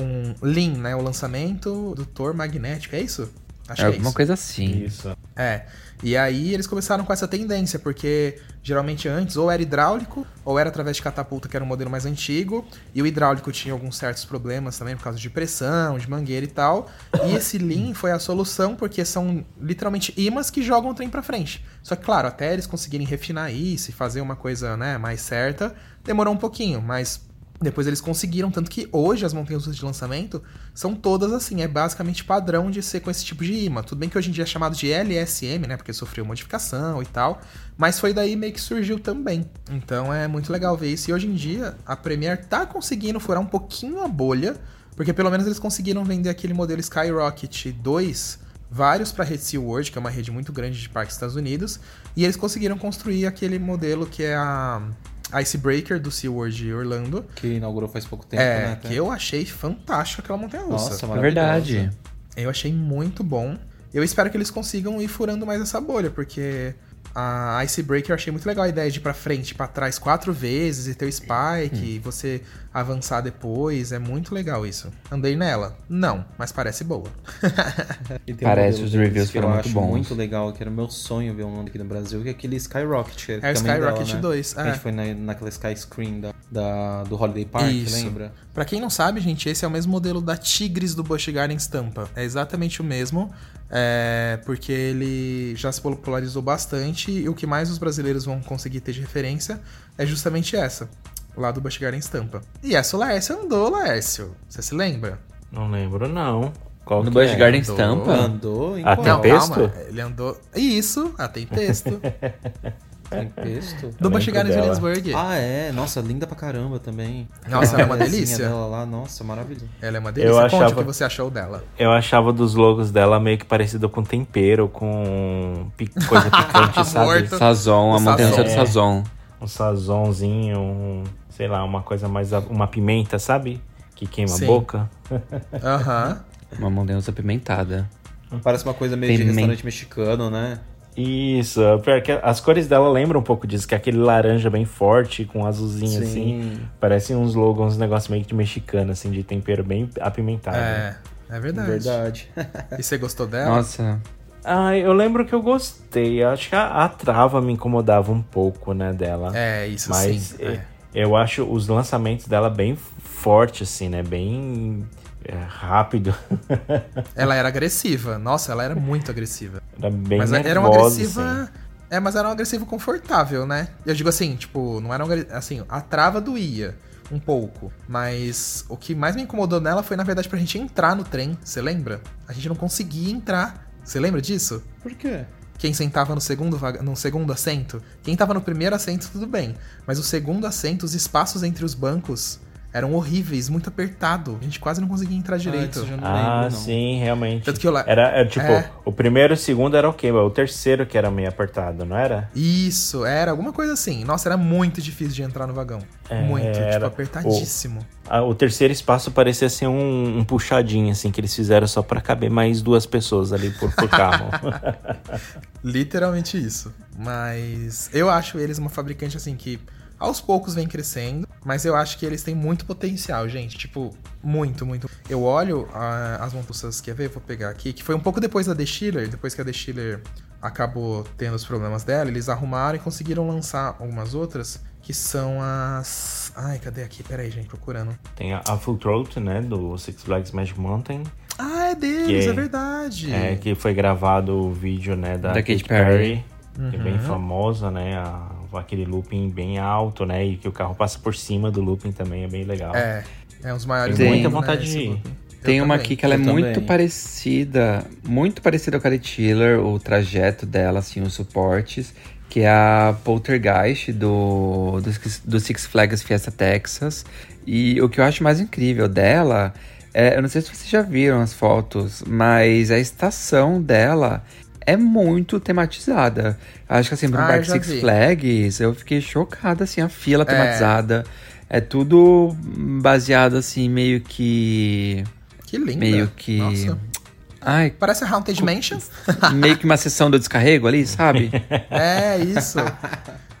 com Lean, né? O lançamento do Thor magnético, é isso? Acho É que é alguma isso. coisa assim. Isso. É. E aí eles começaram com essa tendência, porque geralmente antes ou era hidráulico, ou era através de catapulta, que era um modelo mais antigo, e o hidráulico tinha alguns certos problemas também por causa de pressão, de mangueira e tal. E esse Lean foi a solução, porque são literalmente imãs que jogam o trem pra frente. Só que, claro, até eles conseguirem refinar isso e fazer uma coisa né, mais certa, demorou um pouquinho, mas depois eles conseguiram, tanto que hoje as montanhas de lançamento são todas assim, é basicamente padrão de ser com esse tipo de imã. Tudo bem que hoje em dia é chamado de LSM, né, porque sofreu modificação e tal, mas foi daí meio que surgiu também. Então é muito legal ver isso. E hoje em dia a Premiere tá conseguindo furar um pouquinho a bolha, porque pelo menos eles conseguiram vender aquele modelo Skyrocket 2 vários para a rede SeaWorld, que é uma rede muito grande de parques dos Estados Unidos, e eles conseguiram construir aquele modelo que é a Icebreaker do SeaWorld Orlando, Que inaugurou faz pouco tempo, é, né? que eu achei fantástico aquela montanha russa. Nossa, É verdade. Eu achei muito bom. Eu espero que eles consigam ir furando mais essa bolha, porque A Icebreaker eu achei muito legal a ideia de ir pra frente, pra trás quatro vezes e ter o spike, Hum. e você avançar depois. É muito legal isso. Andei nela? Não, mas parece boa. E tem um Parece, modelo os reviews que eu foram muito acho bons. muito legal, que era o meu sonho ver um nome aqui no Brasil, que é aquele Skyrocket. É o Skyrocket dela, né? 2. A É. gente foi na, naquela Sky Screen da, da- do Holiday Park, Isso. lembra? Pra quem não sabe, gente, esse é o mesmo modelo da Tigres do Busch Gardens Tampa. É exatamente o mesmo, é, porque ele já se popularizou bastante e o que mais os brasileiros vão conseguir ter de referência é justamente essa, lá do Busch Gardens Tampa. E essa o Laércio andou, Laércio. Você se lembra? Não lembro, não. Qual No que Busch é? Gardens Andou. Tampa? Andou em Ah, qual? tem Não, texto? calma. Ele andou. Isso, ah, tem texto. Tem texto? do Gardens dela. Williamsburg. Ah, é. Nossa, linda pra caramba também. Nossa, ela é uma delícia. dela lá, nossa, maravilhoso. Ela é uma delícia. Eu Conte achava- o que você achou dela. Eu achava dos logos dela meio que parecido com tempero, com coisa picante, sabe? Sazon, a O montanha Sazon. do Sazon. Um sazonzinho, um, sei lá, uma coisa mais. Uma pimenta, sabe? Que queima Sim. a boca. Aham. Uma montanha apimentada. Parece uma coisa meio de Tem men- restaurante mexicano, né? Isso, pior que as cores dela lembram um pouco disso, que é aquele laranja bem forte, com azulzinho assim. Parece uns logos, uns negócios meio de mexicano, assim, de tempero bem apimentado. É, é verdade. Verdade. E você gostou dela? Nossa. Ah, eu lembro que eu gostei. Acho que a, a trava me incomodava um pouco, né, dela. É, isso Mas sim. eh, é. eu acho os lançamentos dela bem forte, assim, né? Bem é, rápido. Ela era agressiva. Nossa, ela era muito agressiva. era bem mas nervosa, era uma agressiva. assim. É, mas era uma agressiva confortável, né? Eu digo assim, tipo, não era um, assim, a trava doía um pouco, mas o que mais me incomodou nela foi na verdade pra gente entrar no trem, você lembra? A gente não conseguia entrar. Você lembra disso? Por quê? Quem sentava no segundo, no segundo assento? Quem tava no primeiro assento, tudo bem. Mas o segundo assento, os espaços entre os bancos eram horríveis, muito apertado. A gente quase não conseguia entrar direito. Ah, eu já não Ah, lembro, não. sim, realmente. Tanto que eu lá- Era, era, tipo, É. o primeiro e o segundo era ok, mas o terceiro que era meio apertado, não era? Isso, era alguma coisa assim. Nossa, era muito difícil de entrar no vagão. É, muito, tipo, era. apertadíssimo. Ah, o terceiro espaço parecia ser um, um puxadinho, assim, que eles fizeram só pra caber mais duas pessoas ali por, por carro. Literalmente isso. Mas eu acho eles uma fabricante assim que aos poucos vem crescendo, mas eu acho que eles têm muito potencial, gente. Tipo, muito, muito. Eu olho ah, as montanhas, quer ver? Vou pegar aqui, que foi um pouco depois da The Schiller, depois que a The Schiller acabou tendo os problemas dela, eles arrumaram e conseguiram lançar algumas outras, que são as. Ai, cadê aqui? Peraí, gente, procurando. Tem a, a Full Throat, né, do Six Flags Magic Mountain, Ah, é deles, Que- é verdade. é, que foi gravado o vídeo, né, da, Da Katy Perry, Perry. que é bem famosa, né, a- aquele looping bem alto, né, e que o carro passa por cima do looping também, é bem legal. É, é um dos maiores do muita né, vontade esse de ir. looping. Eu Tem uma também. aqui que ela é Eu muito também. parecida, muito parecida com a Carrie Tiller, o trajeto dela, assim, os suportes, que é a Poltergeist do, do, do Six Flags Fiesta Texas. E o que eu acho mais incrível dela, é, eu não sei se vocês já viram as fotos, mas a estação dela é muito tematizada. Acho que assim, pro Ah, Parque Six vi. Flags, eu fiquei chocada, assim, a fila tematizada. É tudo baseado, assim, meio que... Que linda. Meio que. Nossa. Ai, Parece a Haunted Mansion. meio que uma sessão do descarrego ali, sabe? é, isso.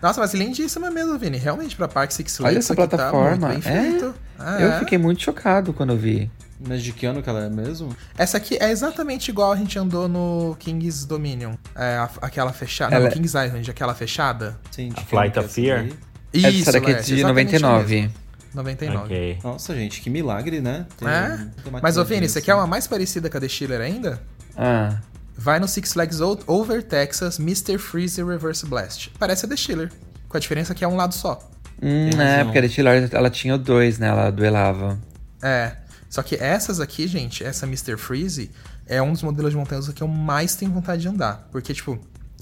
Nossa, mas lindíssima mesmo, Vini. Realmente, pra Park Six Flags, Olha essa aqui plataforma. Tá É. Ah, Eu é. fiquei muito chocado quando eu vi. Mas de que ano que ela é mesmo? Essa aqui é exatamente igual a gente andou no King's Dominion. É, a- aquela fechada. Ela- Não, King's Island, aquela fechada. Sim, de A Flight é of Fear? Isso, Essa daqui é de exatamente 99. mesmo. 99. Ok. Nossa, gente, que milagre, né? Tem É? Mas, ô Vini, você quer uma mais parecida com a The Chiller ainda? Ah, Vai no Six Flags Over Texas Mr. Freeze Reverse Blast. Parece a The Chiller. Com a diferença que é um lado só. hum, é, porque a Tiller, ela tinha o dois, né? Ela duelava. É. Só que essas aqui, gente, essa Mr. Freeze é um dos modelos de montanhas que eu mais tenho vontade de andar. Porque, tipo,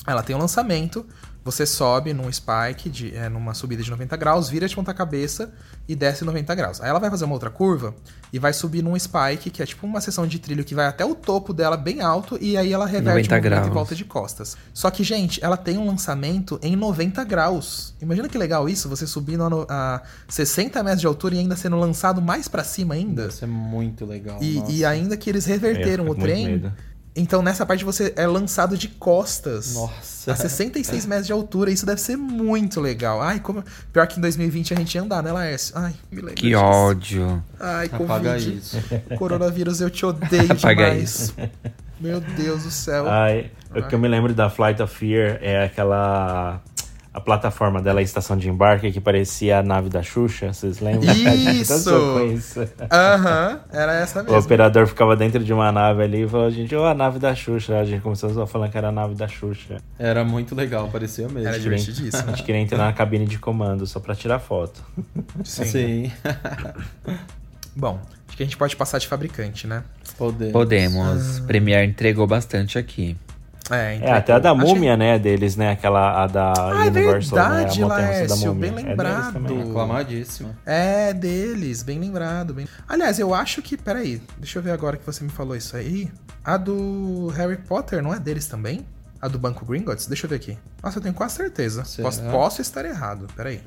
ela tem um lançamento, você sobe num spike, de, é, numa subida de 90 graus, vira de ponta cabeça e desce 90 graus. Aí ela vai fazer uma outra curva e vai subir num spike, que é tipo uma seção de trilho que vai até o topo dela bem alto e aí ela reverte 90 o graus. e volta de costas. Só que, gente, ela tem um lançamento em 90 graus. Imagina que legal isso, você subindo a, a 60 metros de altura e ainda sendo lançado mais pra cima ainda. Isso é muito legal. E, e ainda que eles reverteram fico o trem medo. Então nessa parte você é lançado de costas. Nossa. A 66 metros de altura, isso deve ser muito legal. Ai, como. Pior que em 2020 a gente ia andar, né, Laércio? Ai, me lembro. Que disso. ódio. Ai, Apaga Covid. isso. Coronavírus, eu te odeio Apaga demais. Meu Deus do céu. Ai, o que eu me lembro da Flight of Fear é aquela. A plataforma dela, a estação de embarque, que parecia a nave da Xuxa, vocês lembram? Isso! Dançou com isso. Aham, era essa O mesmo. operador ficava dentro de uma nave ali e falou, gente, ô, a nave da Xuxa. A gente começou a falar que era a nave da Xuxa. Era muito legal, parecia mesmo. Era divertidíssimo. A gente queria entrar na cabine de comando só pra tirar foto. Sim. Sim. Bom, acho que a gente pode passar de fabricante, né? Podemos. Podemos. Premiere entregou bastante aqui. É, É, até a da Achei- múmia, né, deles, né? Aquela, a da Ah, é Universal, verdade, né? A Laércio, múmia. bem É deles lembrado. Aclamadíssima. É deles, bem lembrado. Bem... Aliás, eu acho que. Peraí, deixa eu ver agora que você me falou isso aí. A do Harry Potter não é deles também? A do Banco Gringotts? Deixa eu ver aqui. Nossa, eu tenho quase certeza. Posso, posso estar errado, peraí.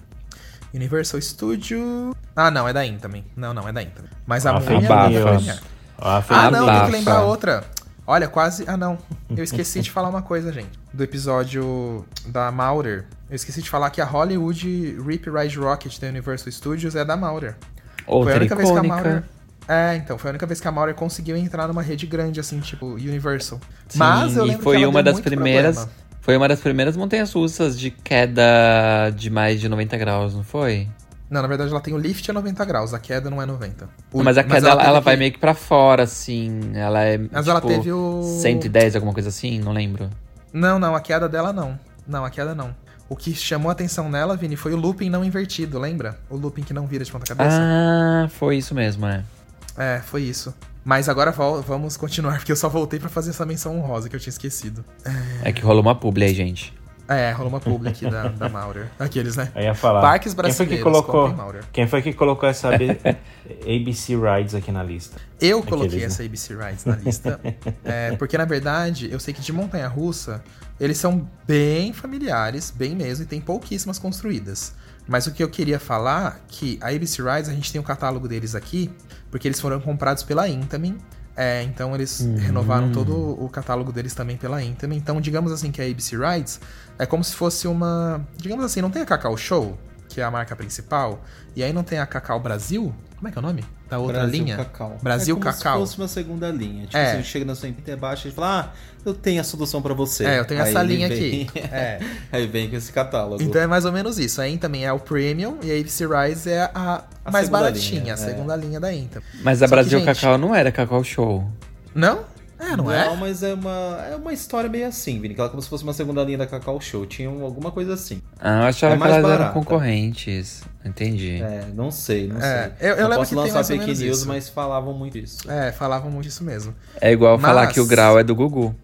Universal Studio. Ah, não, é da In também. Não, não, é da In também. Mas a Ah, múmia fake é da. Ah, Ah, não, tem que lembrar outra. Olha, quase. Ah, não. Eu esqueci de falar uma coisa, gente. Do episódio da Maurer. Eu esqueci de falar que a Hollywood Rip Ride Rocket da Universal Studios é da Maurer. Foi a Outra única vez que a icônica. Maurer. É, então, foi a única vez que a Maurer conseguiu entrar numa rede grande, assim, tipo Universal. Mas eu Sim, lembro e foi que ela uma das primeiras. problema. Foi uma das primeiras montanhas russas de queda de mais de 90 graus, não foi? Não, na verdade ela tem o lift a 90 graus, a queda não é 90. O- mas a queda ela, ela vai que- meio que pra fora, assim. Ela é. Mas tipo, ela teve o. 110, alguma coisa assim, não lembro. Não, não, a queda dela não. Não, a queda não. O que chamou a atenção nela, Vini, foi o looping não invertido, lembra? O looping que não vira de ponta cabeça. Ah, foi isso mesmo, é. É, foi isso. Mas agora vamos continuar, porque eu só voltei pra fazer essa menção honrosa que eu tinha esquecido. É que rolou uma publi aí, gente. É, rolou uma public da, da Maurer. Aqueles, né? Eu ia falar. Parques quem foi que brasileiros, colocou. Quem foi que colocou essa ABC Rides aqui na lista? Eu coloquei Aqueles, né? essa ABC Rides na lista, é, porque na verdade eu sei que de montanha-russa eles são bem familiares, bem mesmo, e tem pouquíssimas construídas. Mas o que eu queria falar que a ABC Rides a gente tem o catálogo deles aqui, porque eles foram comprados pela Intamin. É, então eles renovaram todo o catálogo deles também pela Intamin. Então, digamos assim que a ABC Rides é como se fosse uma, digamos assim, não tem a Cacau Show, que é a marca principal, e aí não tem a Cacau Brasil? Como é que é o nome? Da outra Brasil linha? Cacau. Brasil é como Cacau. se fosse uma segunda linha. Tipo, É. você chega na sua empresa baixa e fala, ah, eu tenho a solução pra você. É, eu tenho essa ele linha vem- aqui. É. Aí vem com esse catálogo. Então é mais ou menos isso. A In também é o Premium e a ABC Rise é a, A mais baratinha, linha, a é. segunda linha da Inta. Mas a Só que, Brasil gente, Cacau não era Cacau Show. Não? É, não, é? mas é uma, é uma história meio assim, Vini. Que ela é como se fosse uma segunda linha da Cacau Show. Tinha um- alguma coisa assim. Ah, eu achava É que elas eram concorrentes. Entendi. É, não sei, não É, sei. eu- eu não lembro posso lançar fake news, mas falavam muito isso. É, falavam muito isso mesmo. É igual falar Mas- que o grau é do Gugu.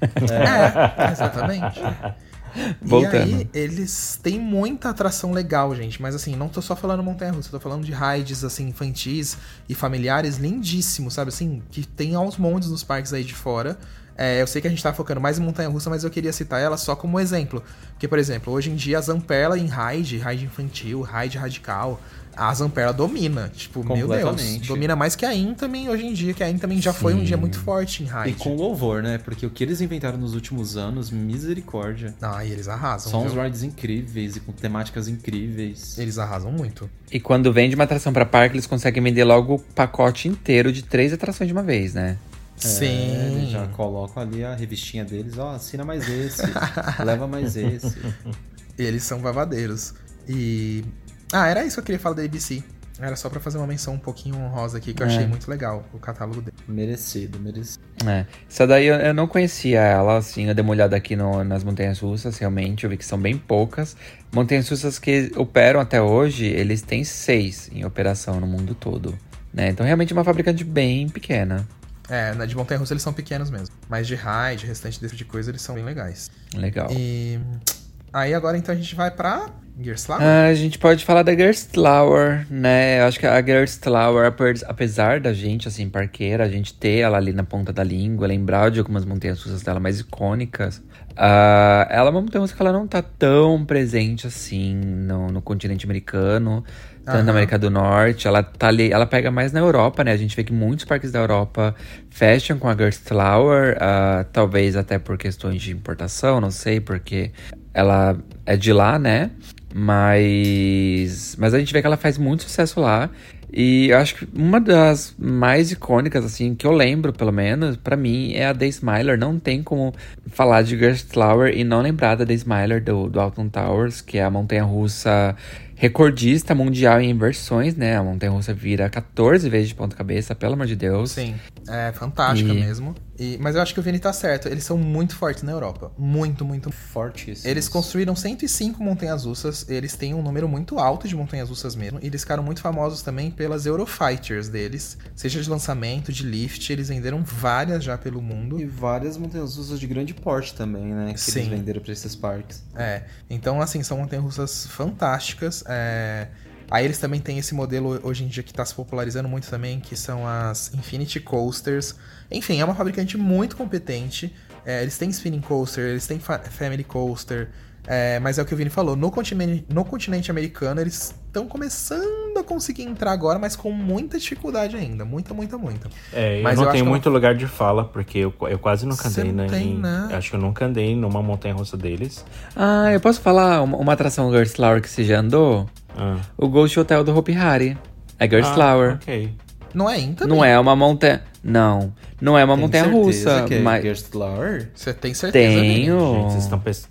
É, exatamente. Voltando. E aí, eles têm muita atração legal, gente. Mas assim, não tô só falando montanha-russa, tô falando de rides, assim, infantis e familiares lindíssimos, sabe? Assim, que tem aos montes nos parques aí de fora. É, eu sei que a gente tá focando mais em montanha-russa, mas eu queria citar ela só como exemplo. Porque, por exemplo, hoje em dia a Zamperla em ride, ride infantil, ride radical, a Zamperla domina. Tipo, meu Deus, domina mais que a In também hoje em dia, que a In também já foi um dia muito forte em E ride. com louvor, né? Porque o que eles inventaram nos últimos anos, misericórdia. Ah, e eles arrasam. São uns viu? rides incríveis e com temáticas incríveis. Eles arrasam muito. E quando vende uma atração pra parque, eles conseguem vender logo o pacote inteiro de três atrações de uma vez, né? É, Sim. eles já colocam ali a revistinha deles, ó, assina mais esse, leva mais esse. Eles são babadeiros. E. Ah, era isso que eu queria falar da ABC. Era só pra fazer uma menção um pouquinho honrosa aqui, que eu É. achei muito legal o catálogo dele. Merecido, merecido. É. Essa daí eu, eu não conhecia ela, assim, eu dei uma olhada aqui no- nas montanhas russas, realmente, eu vi que são bem poucas. Montanhas russas que operam até hoje, eles têm seis em operação no mundo todo. Né? Então realmente é uma fabricante bem pequena. É, na de Montanha Russa eles são pequenos mesmo. Mas de ride, restante desse tipo de coisa, eles são bem legais. Legal. E. Aí agora então a gente vai pra Gerstlauer? Ah, a gente pode falar da Gerstlauer, né? Eu acho que a Gerstlauer, ape- apesar da gente, assim, parqueira, a gente ter ela ali na ponta da língua, lembrar de algumas montanhas russas dela mais icônicas, ah, ela é uma montanha russa que ela não tá tão presente assim no, no continente americano, tanto Aham. na América do Norte. Ela tá ali, ela pega mais na Europa, né? A gente vê que muitos parques da Europa fecham com a Gerstlauer, ah, talvez até por questões de importação, não sei, porque ela é de lá, né? Mas, mas a gente vê que ela faz muito sucesso lá. E eu acho que uma das mais icônicas, assim, que eu lembro, pelo menos, pra mim, é a The Smiler. Não tem como falar de Gerstlauer e não lembrar da The Smiler do, do Alton Towers, que é a montanha russa recordista mundial em inversões, né? A montanha russa vira 14 vezes de ponta cabeça, pelo amor de Deus. Sim, é fantástica E- mesmo. E- mas eu acho que o Vini tá certo. Eles são muito fortes na Europa. Muito, muito. Fortíssimo. Eles construíram 105 montanhas russas. Eles têm um número muito alto de montanhas russas mesmo. E eles ficaram muito famosos também pelas Eurofighters deles. Seja de lançamento, de lift. Eles venderam várias já pelo mundo. E várias montanhas russas de grande porte também, né? Que Sim. eles venderam pra esses parques. É, então assim, são montanhas russas fantásticas. é. Aí eles também têm esse modelo hoje em dia que está se popularizando muito também, que são as Infinity Coasters. Enfim, é uma fabricante muito competente. É, eles têm Spinning Coaster, eles têm fa- Family Coaster. é, mas é o que o Vini falou, no continente, no continente americano eles estão começando a conseguir entrar agora, mas com muita dificuldade ainda. Muita, muita, muita. É, eu Mas não eu tenho que muito lugar de fala, porque eu, eu quase nunca Você andei não na, tem, em- né? Acho que eu nunca andei numa montanha russa deles. Ah, eu posso falar uma, uma atração Gerstlauer que você já andou? Ah. O Ghost Hotel do Hopi Hari. É Gerstlauer. Ah, ok. Não é IN também? Não é uma montanha. Não. Não é uma Tem montanha russa. que é mas Gerstlauer? Você tem certeza? Tenho. Gente,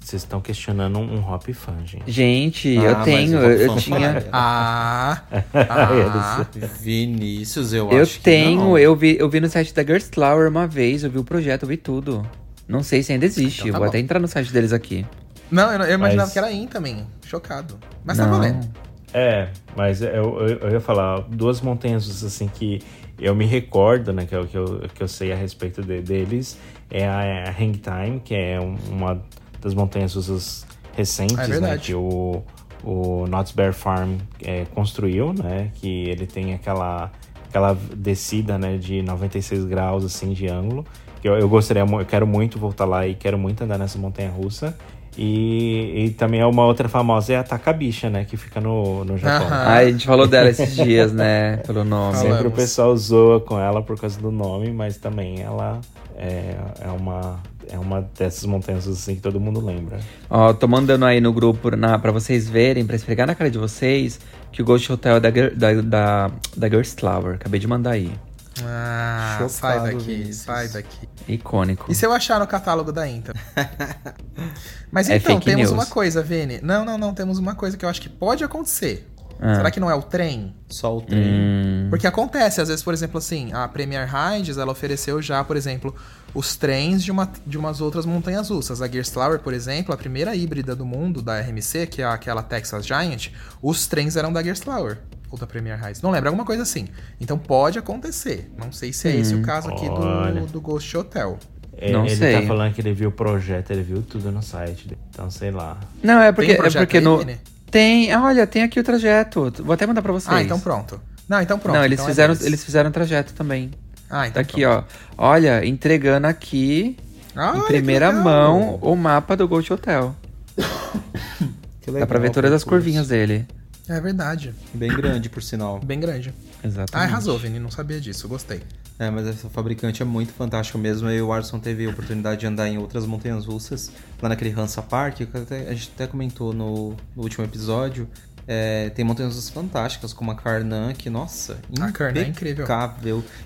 vocês estão questionando um, um hop fan, gente. Gente, Ah, eu tenho. Eu, eu tinha. fala. Ah, ah, Vinícius, eu, Eu acho que tenho. não. Eu vi, eu vi no site da Gerstlauer uma vez. Eu vi o projeto, eu vi tudo. Não sei se ainda existe. Então tá Vou bom. até entrar no site deles aqui. Não, eu, eu imaginava Mas- que era IN também. Chocado. Mas tá Não. valendo. É, mas eu, eu, eu ia falar duas montanhas russas assim que eu me recordo, né, que eu, que eu, que eu sei a respeito de- deles, é a, a Hang Time, que é um- uma das montanhas russas recentes, É né, que o, o Knott's Bear Farm é, construiu, né, que ele tem aquela, aquela descida, né, de 96 graus, assim, de ângulo, que eu, eu gostaria, eu quero muito voltar lá e quero muito andar nessa montanha russa. E, e também é uma outra famosa é a Takabicha, né? Que fica no, no Japão. Ah, a gente falou dela esses dias, né? Pelo nome. Falamos. Sempre o pessoal zoa com ela por causa do nome, mas também ela é, é uma é uma dessas montanhas assim que todo mundo lembra. Ó, tô mandando aí no grupo na, pra vocês verem, pra esfregar na cara de vocês, que o Ghost Hotel é da, da, da, da Gerstlauer. Acabei de mandar aí. Ah, Chocado, sai daqui, Vinícius. sai daqui. Icônico. E se eu achar no catálogo da Inter? Mas É então, temos news. uma coisa, Vini. Não, não, não, temos uma coisa que eu acho que pode acontecer. Ah. Será que não é o trem? Só o trem. Hum, Porque acontece, às vezes, por exemplo, assim, a Premier Rides, ela ofereceu já, por exemplo, os trens de, uma, de umas outras montanhas russas. A Gerstlauer, por exemplo, a primeira híbrida do mundo da RMC, que é aquela Texas Giant, os trens eram da Gerstlauer. Ou da Premier Rides. Não lembro, alguma coisa assim. Então pode acontecer. Não sei se é esse o caso aqui olha. do, do Ghost Hotel. É, Não ele sei. tá falando que ele viu o projeto, ele viu tudo no site. dele. Então, sei lá. Não, é porque, Tem um é porque aí, no. Tem. ah, Olha, tem aqui o trajeto. Vou até mandar pra vocês. Ah, então pronto. Não, então pronto. Não, eles então é fizeram, deles. eles fizeram trajeto também. Ah, então Tá aqui, ó. Olha, entregando aqui, Olha, em primeira legal. mão, o mapa do Ghost Hotel. Que Dá pra ver legal, todas as curvinhas dele. É verdade. Bem grande, por sinal. Bem grande. Exatamente. Ah, arrasou, Vini. Não sabia disso. Gostei. É, mas essa fabricante é muito fantástica mesmo. Eu e o Arson teve a oportunidade de andar em outras montanhas russas, lá naquele Hansa Park, que a gente até comentou no, no último episódio. É, tem montanhas fantásticas, como a Karnan, que, nossa, A é incrível.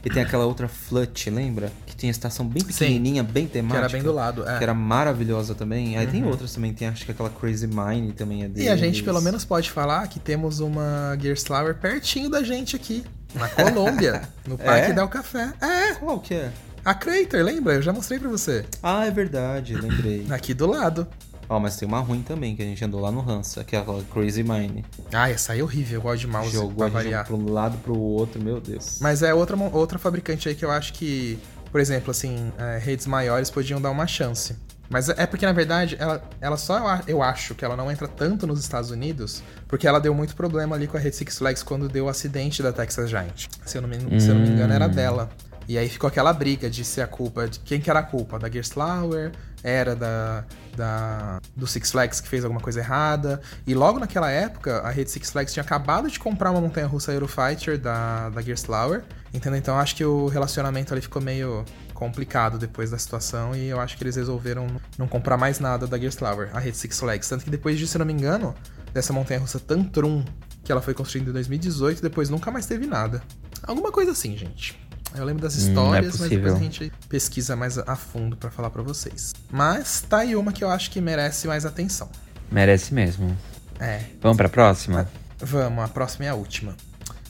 E tem aquela outra Flut, lembra? Que tinha estação bem Sim. pequenininha, bem Que temática. era bem do lado. é. Que era maravilhosa também. Aí tem outras também, tem acho que aquela Crazy Mine também é deles. E a gente pelo menos pode falar que temos uma Gerstlauer pertinho da gente aqui, na Colômbia, no Parque É? Del Café. É, Qual que é? a Crater, lembra? Eu já mostrei pra você. Ah, é verdade, lembrei. Aqui do lado. Ó, mas tem uma ruim também, que a gente andou lá no Hansa, que é aquela Crazy Mine. Ah, essa aí é horrível, eu gosto de mouse Jogou pra variar. pra um lado pro outro, meu Deus. Mas é outra, outra fabricante aí que eu acho que, por exemplo, assim, é, redes maiores podiam dar uma chance. Mas é porque, na verdade, ela, ela só, eu acho que ela não entra tanto nos Estados Unidos, porque ela deu muito problema ali com a Rede Six Flags quando deu o acidente da Texas Giant. Se eu não me, se eu não me engano, era dela. E aí ficou aquela briga de ser a culpa, de quem que era a culpa, da Gerstlauer, era da, da do Six Flags que fez alguma coisa errada. E logo naquela época, a rede Six Flags tinha acabado de comprar uma montanha-russa Eurofighter da, da Gerstlauer, entendeu? Então acho que o relacionamento ali ficou meio complicado depois da situação e eu acho que eles resolveram não comprar mais nada da Gerstlauer, a rede Six Flags. Tanto que depois disso, se não me engano, dessa montanha-russa Tantrum, que ela foi construída em 2018, depois nunca mais teve nada. Alguma coisa assim, gente. Eu lembro das histórias, Hum, é mas depois a gente pesquisa mais a fundo pra falar pra vocês. Mas tá aí uma que eu acho que merece mais atenção. Merece mesmo. É, Vamos pra próxima? vamos, a próxima é a última.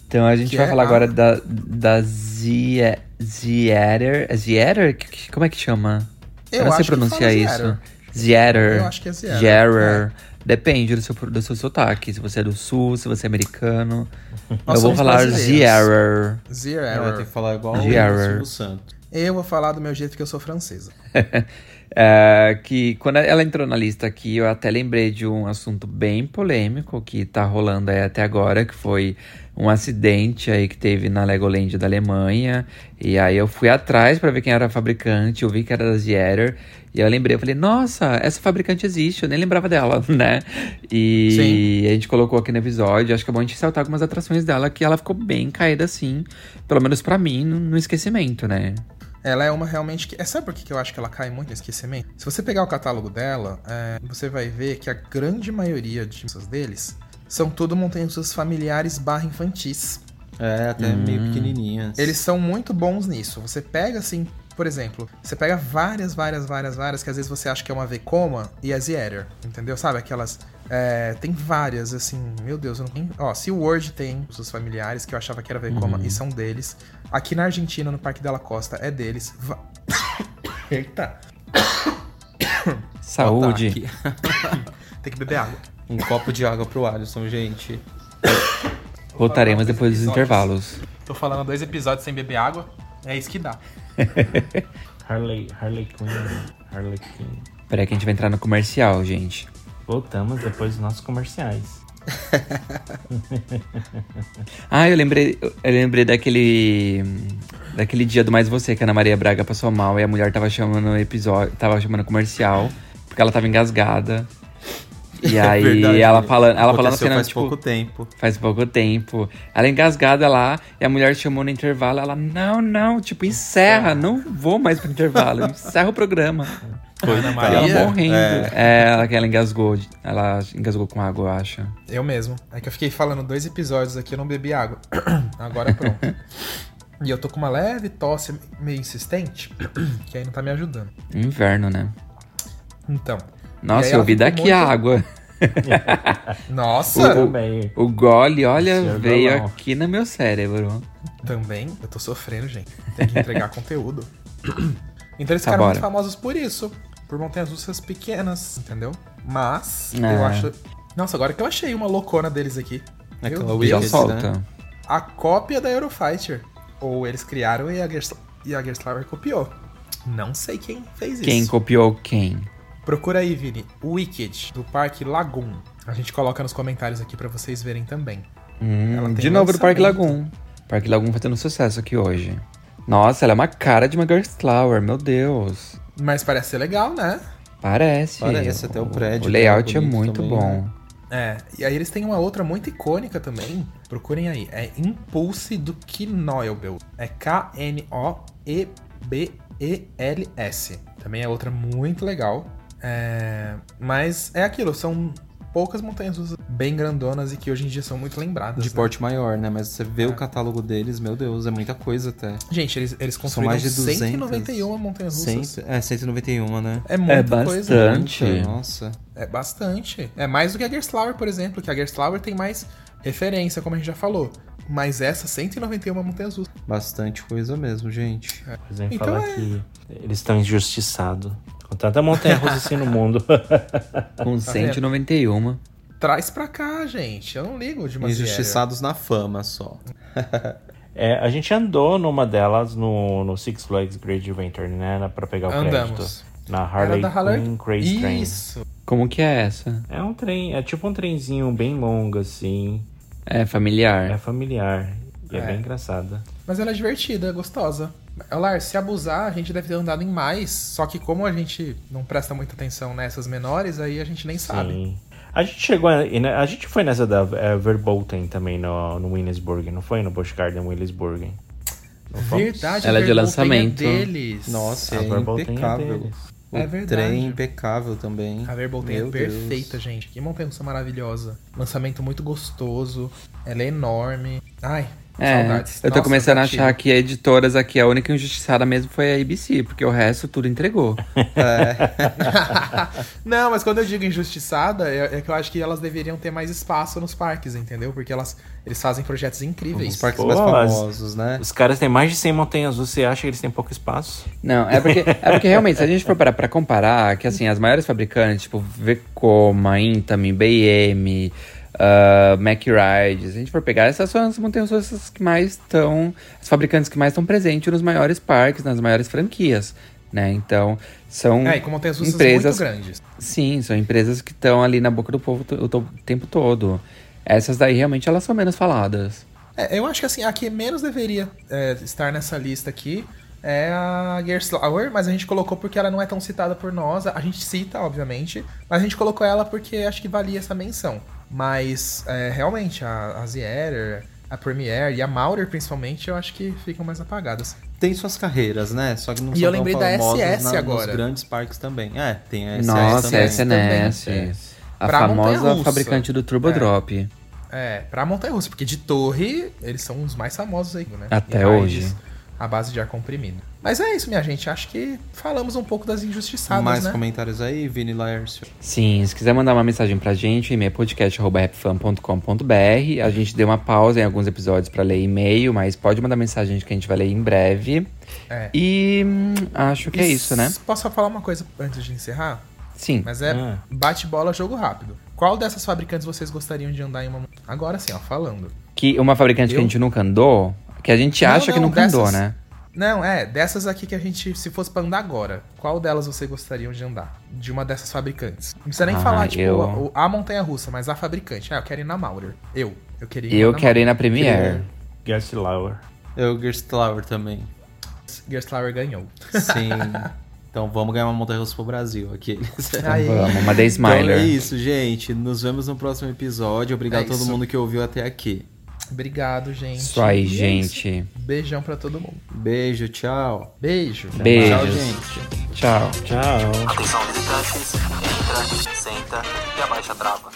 Então a gente Que vai é falar a- agora da, da Zie- Zierer. É Zierer? Que- que- Como é que chama? Eu não sei pronunciar isso. Zierer. Eu acho que é Zierer, Zierer. Depende do seu, do seu sotaque. Se você é do sul, se você é americano. Nós eu vou falar. Zierer. Error. tem que falar igual o. Silvio Santos. Eu vou falar do meu jeito que eu sou francesa. É, que quando ela entrou na lista aqui, eu até lembrei de um assunto bem polêmico que tá rolando aí até agora, que foi um acidente aí que teve na Legoland da Alemanha. E aí eu fui atrás pra ver quem era a fabricante, eu vi que era da Zierer. E eu lembrei, eu falei, nossa, essa fabricante existe, eu nem lembrava dela, né? E a gente colocou aqui no episódio, acho que é bom a gente ressaltar algumas atrações dela, que ela ficou bem caída assim, pelo menos pra mim, no, no esquecimento, né? Ela é uma realmente que. É, sabe por que que eu acho que ela cai muito no esquecimento? Se você pegar o catálogo dela, é, você vai ver que a grande maioria de músicas deles são tudo montanhas familiares barra infantis. É, até meio pequenininhas. Eles são muito bons nisso. Você pega assim, por exemplo, você pega várias, várias, várias, várias que às vezes você acha que é uma Vekoma e é Zierer, entendeu? Sabe aquelas. é, tem várias, assim, meu Deus, eu não tenho. Ó, se o Word tem os familiares, que eu achava que era Vekoma e são deles. Aqui na Argentina, no Parque Della Costa, é deles. Va- Eita! Saúde. Ataque. Tem que beber água. Um copo de água pro Alisson, gente. Voltaremos depois dos episódios. intervalos. Tô falando dois episódios sem beber água, é isso que dá. Harley, Harley Quinn. Harley Quinn. Peraí que a gente vai entrar no comercial, gente. Voltamos depois dos nossos comerciais. Ah, eu lembrei, eu lembrei daquele daquele dia do Mais Você que a Ana Maria Braga passou mal e a mulher tava chamando episódio, tava chamando comercial porque ela tava engasgada. E aí Verdade. ela falando, ela falando assim, faz tipo, pouco tempo. faz pouco tempo. Ela engasgada lá e a mulher chamou no intervalo, ela não, não, tipo, encerra, não vou mais pro intervalo, encerra o programa. Ana E ela Maria, morrendo. É. É, ela que ela engasgou, ela engasgou com água, eu acho. eu mesmo. É que eu fiquei falando dois episódios aqui, eu não bebi água. Agora pronto. E eu tô com uma leve tosse meio insistente, que aí não tá me ajudando. Inverno, né? Então. Nossa, eu vi daqui muito- a água. Nossa! Também. O gole, olha, Senhor veio Golão. aqui no meu cérebro. Também, eu tô sofrendo, gente. Tem que entregar conteúdo. Então eles Tá, ficaram bora. muito famosos por isso. Por montanhas russas pequenas, entendeu? Mas, É. eu acho. Nossa, agora que eu achei uma loucona deles aqui. Meu Aquela Deus, solta. né? a cópia da Eurofighter. Ou eles criaram e a, Gersl e a Gerstlauer copiou. Não sei quem fez Quem isso. copiou quem? Procura aí, Vini. Wicked, do Parque Lagoon. A gente coloca nos comentários aqui pra vocês verem também. Ela Hum, tem de novo do Parque. Lagoon. Parque Lagoon fazendo sucesso aqui hoje. Nossa, ela é uma cara de uma Gerstlauer, meu Deus. Mas parece ser legal, né? Parece. Parece até o prédio, O layout que é é muito também, bom. né? É, e aí eles têm uma outra muito icônica também. Procurem aí. É Impulse do Knoebel. É K-N-O-E-B-E-L-S. Também é outra muito legal. É, mas é aquilo, são poucas montanhas russas bem grandonas e que hoje em dia são muito lembradas. De né? porte maior, né? Mas você vê É. o catálogo deles, meu Deus, é muita coisa até. Gente, eles, eles São construíram mais de 200. 191 montanhas russas. Cento- é, 191, né? É muita É coisa. bastante. Muita, Nossa. É bastante. É mais do que a Gerstlauer, por exemplo, que a Gerstlauer tem mais referência, como a gente já falou. Mas essa 191 montanhas russas. Bastante coisa mesmo, gente. Por exemplo, Então falar é- que eles estão injustiçados. Tanta montanha russa assim no mundo. Com 191. Traz pra cá, gente. Eu não ligo de uma Injustiçados na fama só. É, a gente andou numa delas no, no Six Flags Great Adventure, né? Pra pegar o crédito. Andamos. Na Harley Quinn Crazy Train. Isso. Como que é essa? É um trem, é tipo um trenzinho bem longo, assim. É familiar. É familiar. E é, É. bem engraçada. Mas ela é divertida, gostosa. Lar, se abusar, a gente deve ter andado em mais. Só que como a gente não presta muita atenção nessas menores, aí a gente nem sabe. Sim. A gente chegou. A, né, a gente foi nessa da é, Verboten também no, no Williamsburg, não foi? No Busch Garden Williamsburg. Verdade, Ela é de Verbolten lançamento. deles. Nossa, A é é impecável. deles. o É verdade. trem é impecável também. A Verbolten é Meu Deus. perfeita, gente. Que montanha-russa maravilhosa. Lançamento muito gostoso. Ela é enorme. Ai, É, saudades. eu tô Nossa, começando a achar que editoras aqui, a única injustiçada mesmo foi a ABC, porque o resto tudo entregou. Não, mas quando eu digo injustiçada, é, é que eu acho que elas deveriam ter mais espaço nos parques, entendeu? Porque elas, eles fazem projetos incríveis. Os parques Pô, mais as- famosos, né? Os caras têm mais de 100 montanhas você acha que eles têm pouco espaço? Não, é porque, é porque realmente, se a gente for parar pra comparar, que assim, as maiores fabricantes, tipo Vekoma, Intami, BM, uh, MacRide, se a gente for pegar, essas são as montanhas russas que mais estão, as fabricantes que mais estão presentes nos maiores parques, nas maiores franquias, né? Então, são É, e empresas, muito grandes. sim, são empresas que estão ali na boca do povo o, to- tempo todo. Essas daí, realmente, elas são menos faladas. É, eu acho que assim, a que menos deveria é, estar nessa lista aqui é a Gerslauer, mas a gente colocou porque ela não é tão citada por nós. A gente cita, obviamente, mas a gente colocou ela porque acho que valia essa menção. Mas, é, realmente, a, a Zierer, a Premiere e a Maurer, principalmente, eu acho que ficam mais apagadas. Tem suas carreiras, né? Só que não E são eu tão lembrei da famosas SS na- agora. Nos grandes parques também. É, tem a SS Nossa, também. SNS. também. A Pra famosa fabricante do Turbo É. Drop. É, pra Montanha Russa, porque de torre, eles são os mais famosos aí, né? Até E hoje. A base de ar comprimido. Mas é isso, minha gente. Acho que falamos um pouco das injustiçadas, Mais né? comentários aí, Vini Laércio. Sim, se quiser mandar uma mensagem pra gente, o e-mail é podcast.rapfan.com.br. A gente deu uma pausa em alguns episódios pra ler e-mail, mas pode mandar mensagem que a gente vai ler em breve. É. E hum, acho que é isso, né? Posso falar uma coisa antes de encerrar? Sim. Mas é Ah. bate-bola, jogo rápido. Qual dessas fabricantes vocês gostariam de andar em uma... Agora sim, ó, falando. Que uma fabricante que Eu? a gente nunca andou, que a gente Não, acha que não, nunca andou, dessas- né? Não, é, dessas aqui que a gente, se fosse pra andar agora, qual delas vocês gostariam de andar? De uma dessas fabricantes. Não precisa nem Ah, falar, tipo, eu- o- a montanha-russa, mas a fabricante. Ah, eu quero ir na Maurer. Eu. Eu queria ir Eu na quero ir na. Premiere. Gerstlauer. Eu, Gerstlauer também. Gerstlauer ganhou. Sim. então vamos ganhar uma montanha russa pro Brasil. Aqueles. Aí. Vamos, uma The Então é Smiler. isso, gente. Nos vemos no próximo episódio. Obrigado É a todo isso. mundo que ouviu até aqui. Obrigado, gente. Isso aí, gente. Beijão pra todo mundo. Beijo, tchau. Beijo. Beijos. Tchau, gente. Tchau. Tchau. Atenção visitantes, entra, senta e abaixa a trava.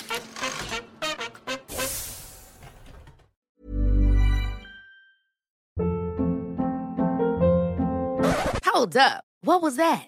Hold up. What was that?